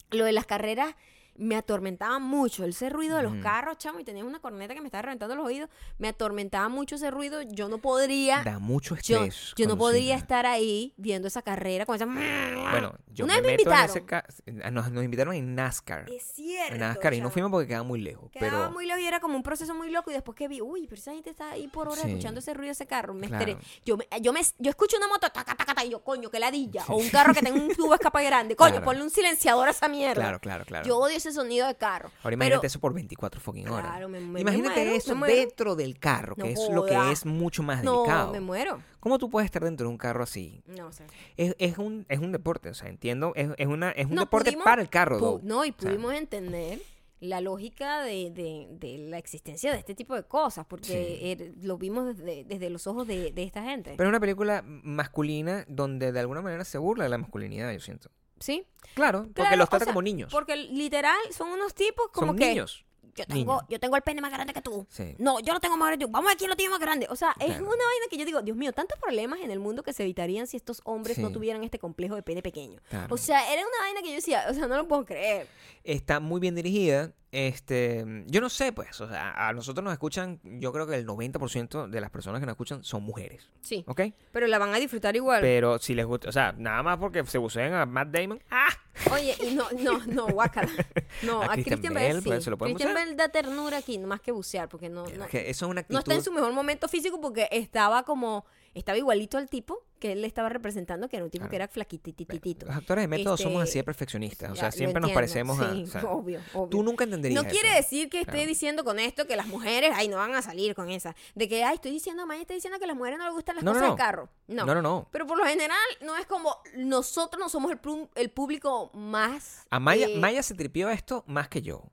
S1: lo de las carreras me atormentaba mucho ese ruido de los carros, chamo, y tenía una corneta que me estaba reventando los oídos, me atormentaba mucho ese ruido, yo no podría
S2: Da mucho estrés.
S1: yo no podría estar ahí viendo esa carrera con esa...
S2: Bueno, yo me
S1: me
S2: meto en
S1: invitaron.
S2: ese ca- ah, nos, nos invitaron en NASCAR.
S1: Es cierto.
S2: En NASCAR y no fuimos porque quedaba muy lejos.
S1: Quedaba
S2: pero
S1: muy lejos y era como un proceso muy loco. Y después que vi, uy, pero esa gente está ahí por horas
S2: Sí.
S1: escuchando ese ruido de ese carro. Me
S2: Claro.
S1: esperé. Yo, me, yo, me, yo escucho una moto, taca, taca, taca, y yo, coño, qué ladilla. O un carro que tenga un tubo de escape grande. Coño,
S2: Claro.
S1: ponle un silenciador a esa mierda.
S2: claro, claro, claro.
S1: Yo odio ese sonido de carro.
S2: Ahora imagínate
S1: Pero-
S2: eso por 24 fucking horas.
S1: Claro, me, me- me
S2: imagínate
S1: muero,
S2: eso
S1: me
S2: dentro del carro, que
S1: No
S2: es lo que es mucho más
S1: No,
S2: delicado.
S1: me muero.
S2: ¿Cómo tú puedes estar dentro de un carro así?
S1: No sé.
S2: Es, es un, es un deporte, o sea, entiendo, es, es una, es un
S1: No,
S2: deporte
S1: pudimos-
S2: para el carro,
S1: no, y
S2: O sea,
S1: pudimos entender la lógica de, de- de la existencia de este tipo de cosas, porque er- lo vimos desde, desde los ojos de, de esta gente.
S2: Pero es una película masculina donde de alguna manera se burla de la masculinidad, yo siento.
S1: ¿Sí?
S2: Claro, porque
S1: Claro,
S2: los
S1: o
S2: trata
S1: sea,
S2: como niños.
S1: Porque literal son unos tipos como
S2: Son
S1: que
S2: niños.
S1: yo tengo,
S2: niños.
S1: yo tengo el pene más grande que tú.
S2: Sí.
S1: No, yo lo tengo más grande que tú. Vamos a ver quién lo tiene más grande. O sea, es una vaina que yo digo, Dios mío, tantos problemas en el mundo que se evitarían si estos hombres no tuvieran este complejo de pene pequeño.
S2: Claro.
S1: O sea, era una vaina que yo decía, o sea, no lo puedo creer.
S2: Está muy bien dirigida. Este, yo no sé, pues, o sea, a nosotros nos escuchan, yo creo que el 90% de las personas que nos escuchan son mujeres,
S1: Sí.
S2: ¿ok?
S1: Pero la van a disfrutar igual.
S2: Pero si les gusta, o sea, nada más porque se buceen a Matt Damon, ¡ah!
S1: Oye, y no, no, no, guácala. No,
S2: A
S1: a,
S2: Christian Bale, pues, se lo
S1: Christian
S2: bucear.
S1: Bale da ternura aquí, más que bucear, porque no, no,
S2: Es que eso es una actitud.
S1: no está en su mejor momento físico porque estaba como, estaba igualito al tipo que él le estaba representando, que era un tipo
S2: Claro.
S1: que era flaquitititito.
S2: Los actores de método
S1: Este,
S2: somos así de perfeccionistas, o sea, siempre nos parecemos a...
S1: sí,
S2: o sea,
S1: obvio, obvio.
S2: tú nunca entenderías
S1: No quiere
S2: eso.
S1: decir que esté
S2: Claro.
S1: diciendo con esto que las mujeres, ay, no van a salir con esa. De que, ay, estoy diciendo, Maya está diciendo que a las mujeres no les gustan las
S2: No, no,
S1: cosas
S2: no.
S1: de carro. No.
S2: No, no, no.
S1: Pero por lo general, no es como nosotros no somos el, el público más.
S2: A Maya,
S1: eh,
S2: Maya se tripió esto más que yo.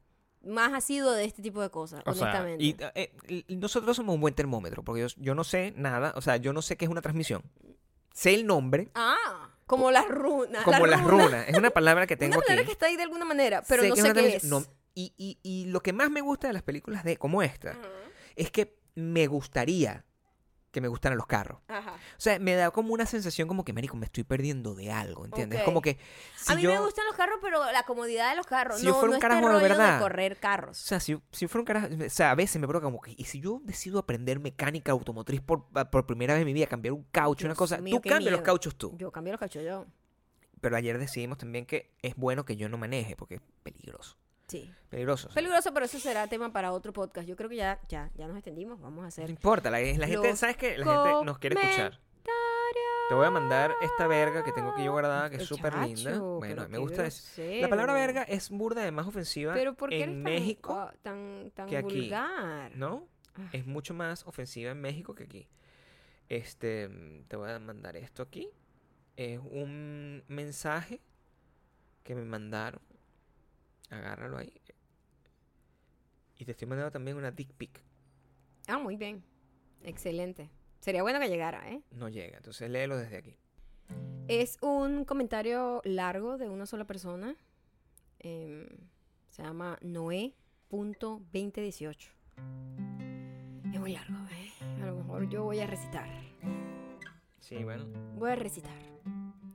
S1: Más asiduo de este tipo de cosas,
S2: O sea,
S1: honestamente.
S2: y, eh, y nosotros somos un buen termómetro, porque yo, yo no sé nada, o sea, yo no sé qué es una transmisión. Sé el nombre,
S1: Ah, como las runas.
S2: como
S1: la
S2: las
S1: runa.
S2: runas. Es una palabra que tengo
S1: Una palabra
S2: aquí.
S1: que está ahí de alguna manera, pero
S2: Sé
S1: no sé qué es.
S2: No, y, y, y lo que más me gusta de las películas de como esta es que me gustaría que me gustaran los carros.
S1: Ajá.
S2: O sea, me da como una sensación como que, marico, me estoy perdiendo de algo, ¿entiendes?
S1: Ok.
S2: Como que si
S1: a mí
S2: yo...
S1: me gustan los carros, pero la comodidad de los carros.
S2: Si
S1: no,
S2: yo fuera
S1: no
S2: un
S1: este
S2: carajo de
S1: rollo
S2: verdad.
S1: correr
S2: O
S1: carros.
S2: sea, si, si fuera un carajo, o sea, a veces me provoca como que, y si yo decido aprender mecánica automotriz por, por primera vez en mi vida, cambiar un caucho, una cosa,
S1: mío,
S2: tú cambias los cauchos tú.
S1: Yo cambio los cachos yo.
S2: Pero ayer decidimos también que es bueno que yo no maneje, porque es peligroso.
S1: Sí.
S2: Peligroso.
S1: Peligroso, pero eso será tema para otro podcast. Yo creo que ya, ya, ya nos extendimos. Vamos a
S2: no
S1: hacer.
S2: importa, la, la gente, ¿sabes qué? La gente nos quiere escuchar. Te voy a mandar esta verga que tengo aquí yo guardada, que es súper linda. Bueno, me gusta eso. La palabra verga es burda de más ofensiva
S1: Pero ¿por qué eres
S2: en México,
S1: tan, tan
S2: que aquí,
S1: vulgar?
S2: ¿no?
S1: Ah.
S2: Es mucho más ofensiva en México que aquí. Este, te voy a mandar esto aquí. Es un mensaje que me mandaron. Agárralo ahí. Y te estoy mandando también una dick pic.
S1: Ah, muy bien. Excelente. Sería bueno que llegara, ¿eh?
S2: No llega, entonces léelo desde aquí.
S1: Es un comentario largo de una sola persona. Em, se llama Noé.2018. Es muy largo, ¿eh? A lo mejor yo voy a recitar.
S2: Sí, bueno.
S1: Voy a recitar.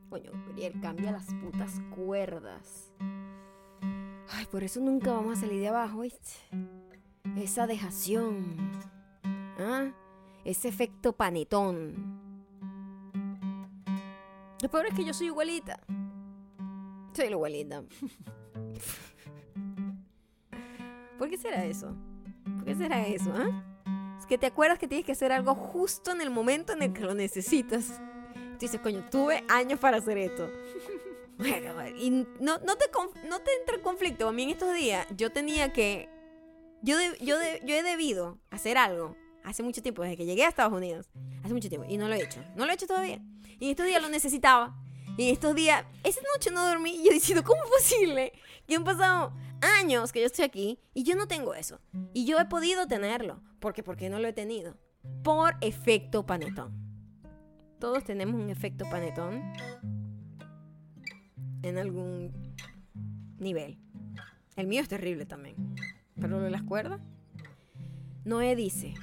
S1: Coño, Gabriel, cambia las putas cuerdas. Ay, por eso nunca vamos a salir de abajo, ¿viste? Esa dejación. ¿Ah? Ese efecto panetón. Lo peor es que yo soy igualita. Soy la igualita. ¿Por qué será eso? ¿Por qué será eso, ah? Es que te acuerdas que tienes que hacer algo justo en el momento en el que lo necesitas. Tú dices, coño, tuve años para hacer esto. Bueno, y no, no, te, no te entra conflicto. A mí en estos días yo tenía que... Yo, yo, yo he debido hacer algo hace mucho tiempo, desde que llegué a Estados Unidos. Hace mucho tiempo. Y no lo he hecho. No lo he hecho todavía. Y en estos días lo necesitaba. Y en estos días, esa noche no dormí. Y yo diciendo, ¿cómo es posible que han pasado años que yo estoy aquí y yo no tengo eso? Y yo he podido tenerlo. ¿Por qué? Porque no lo he tenido. Por efecto panetón. Todos tenemos un efecto panetón en algún nivel. El mío es terrible también. Pero lo de las cuerdas. Noé dice.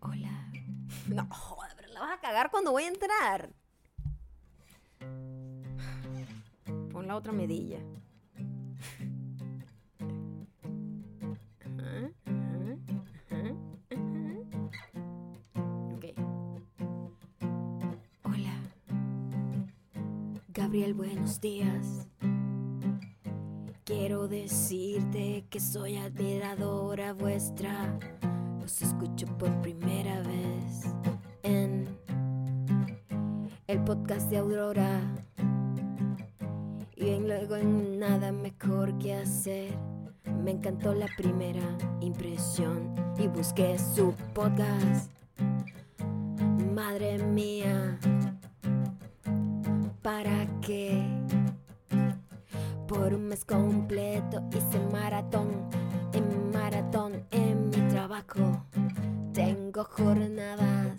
S1: Hola. No, joder, pero la vas a cagar cuando voy a entrar. Pon la otra medilla. Gabriel, buenos días. Quiero decirte que soy admiradora vuestra. Los escucho por primera vez en el podcast de Aurora. Y luego en nada mejor que hacer. Me encantó la primera impresión y busqué su podcast. Madre mía, ¿para qué? Por un mes completo hice maratón, en maratón en mi trabajo. Tengo jornadas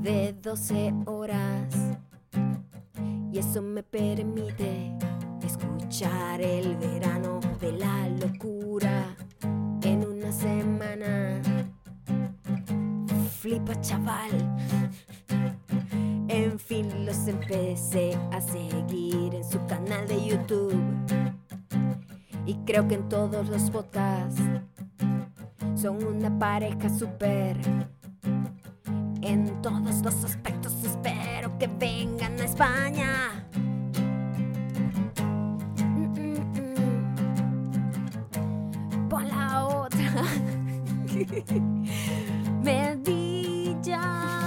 S1: de 12 horas y eso me permite escuchar el verano de la locura en una semana. Flipa chaval. En fin, los empecé a seguir en su canal de YouTube. Y creo que en todos los podcasts son una pareja súper. En todos los aspectos espero que vengan a España. Pon la otra. Medilla,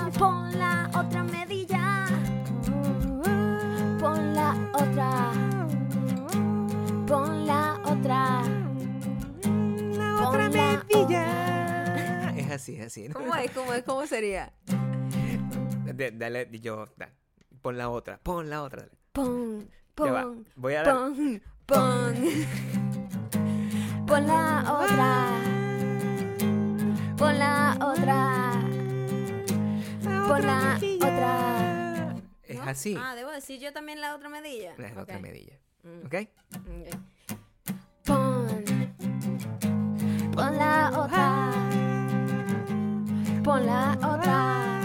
S2: así, es así. ¿no?
S1: ¿Cómo es? ¿Cómo es? ¿Cómo sería?
S2: De- dale, yo, da- pon la otra, pon la otra. dale.
S1: Pon, pon,
S2: Voy a dar.
S1: pon, pon. Pon la otra. Pon la otra. Pon la otra.
S2: Es
S1: ¿No?
S2: así.
S1: Ah, debo decir yo también la otra medilla.
S2: La otra medilla.
S1: Mm,
S2: ¿Ok?
S1: ok. Pon. Pon la otra. Pon la otra.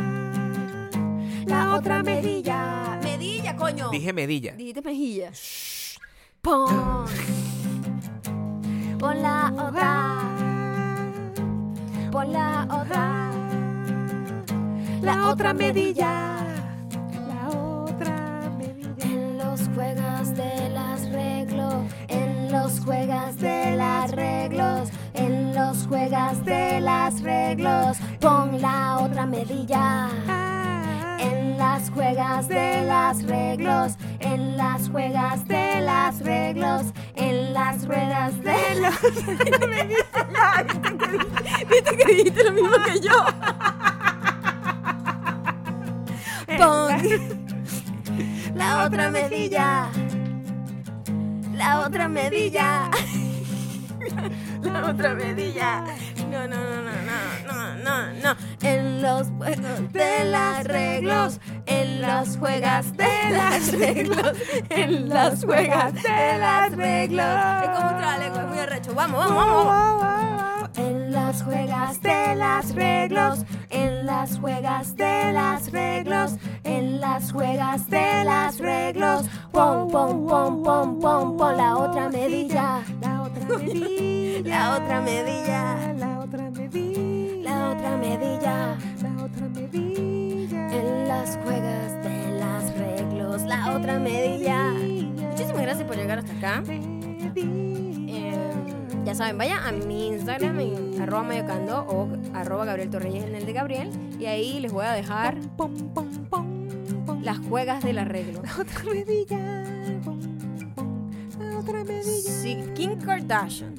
S1: La otra medilla. Medilla, coño.
S2: Dije medilla.
S1: Dijiste mejilla. Pon. Pon la otra. Pon la otra. La otra medilla.
S2: La otra medilla.
S1: En los juegas de las reglos. En los juegas de las reglos. En los juegas de las reglos. Pon la otra medilla. En las juegas de las reglos, en las juegas de las reglos, en las ruedas de los. Viste que dijiste lo mismo que yo. Pon la otra medilla. La otra medilla. La otra medilla. No, no, no, no, no, no, no, no. En los juegos de las reglos. En las juegas de las reglos. En las juegas de las reglos. Es como un traleco, es muy arrecho. Vamos, vamos, vamos. En las juegas de las reglos. En las juegas de las reglos. En las juegas de las reglos. Pon, pon, pon, pon, pon, pon la otra medilla.
S2: La otra medilla.
S1: La otra medilla.
S2: La otra medilla.
S1: La otra medilla.
S2: La otra medilla.
S1: En las juegas de las reglos. La otra medilla. Muchísimas gracias por llegar hasta acá. Eh, ya saben, vayan a mi Instagram en arroba mayocando o arroba Gabriel Torreyes en el de Gabriel. Y ahí les voy a dejar
S2: Pom, pom, pom, pom.
S1: las juegas del arreglo.
S2: Otra medilla. Otra medilla.
S1: Si Kim Kardashian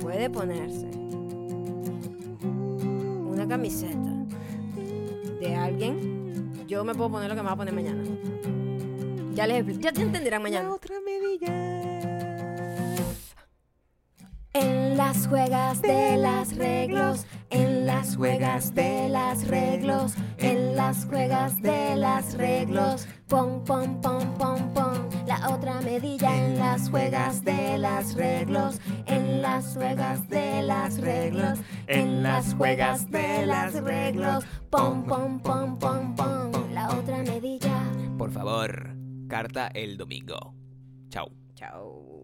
S1: puede ponerse una camiseta de alguien, yo me puedo poner lo que me va a poner mañana. Ya les expli- ya te entenderán mañana.
S2: otra medilla.
S1: En las juegas de las reglos, en las juegas de las reglos, en las juegas de las reglos, pom pom pom pom pom, la otra medilla en las juegas de las reglos, en las juegas de las reglos, en las juegas de las reglos, pom pom pom pom pom, la otra medilla.
S2: Por favor, carta el domingo. Chao.
S1: Chao.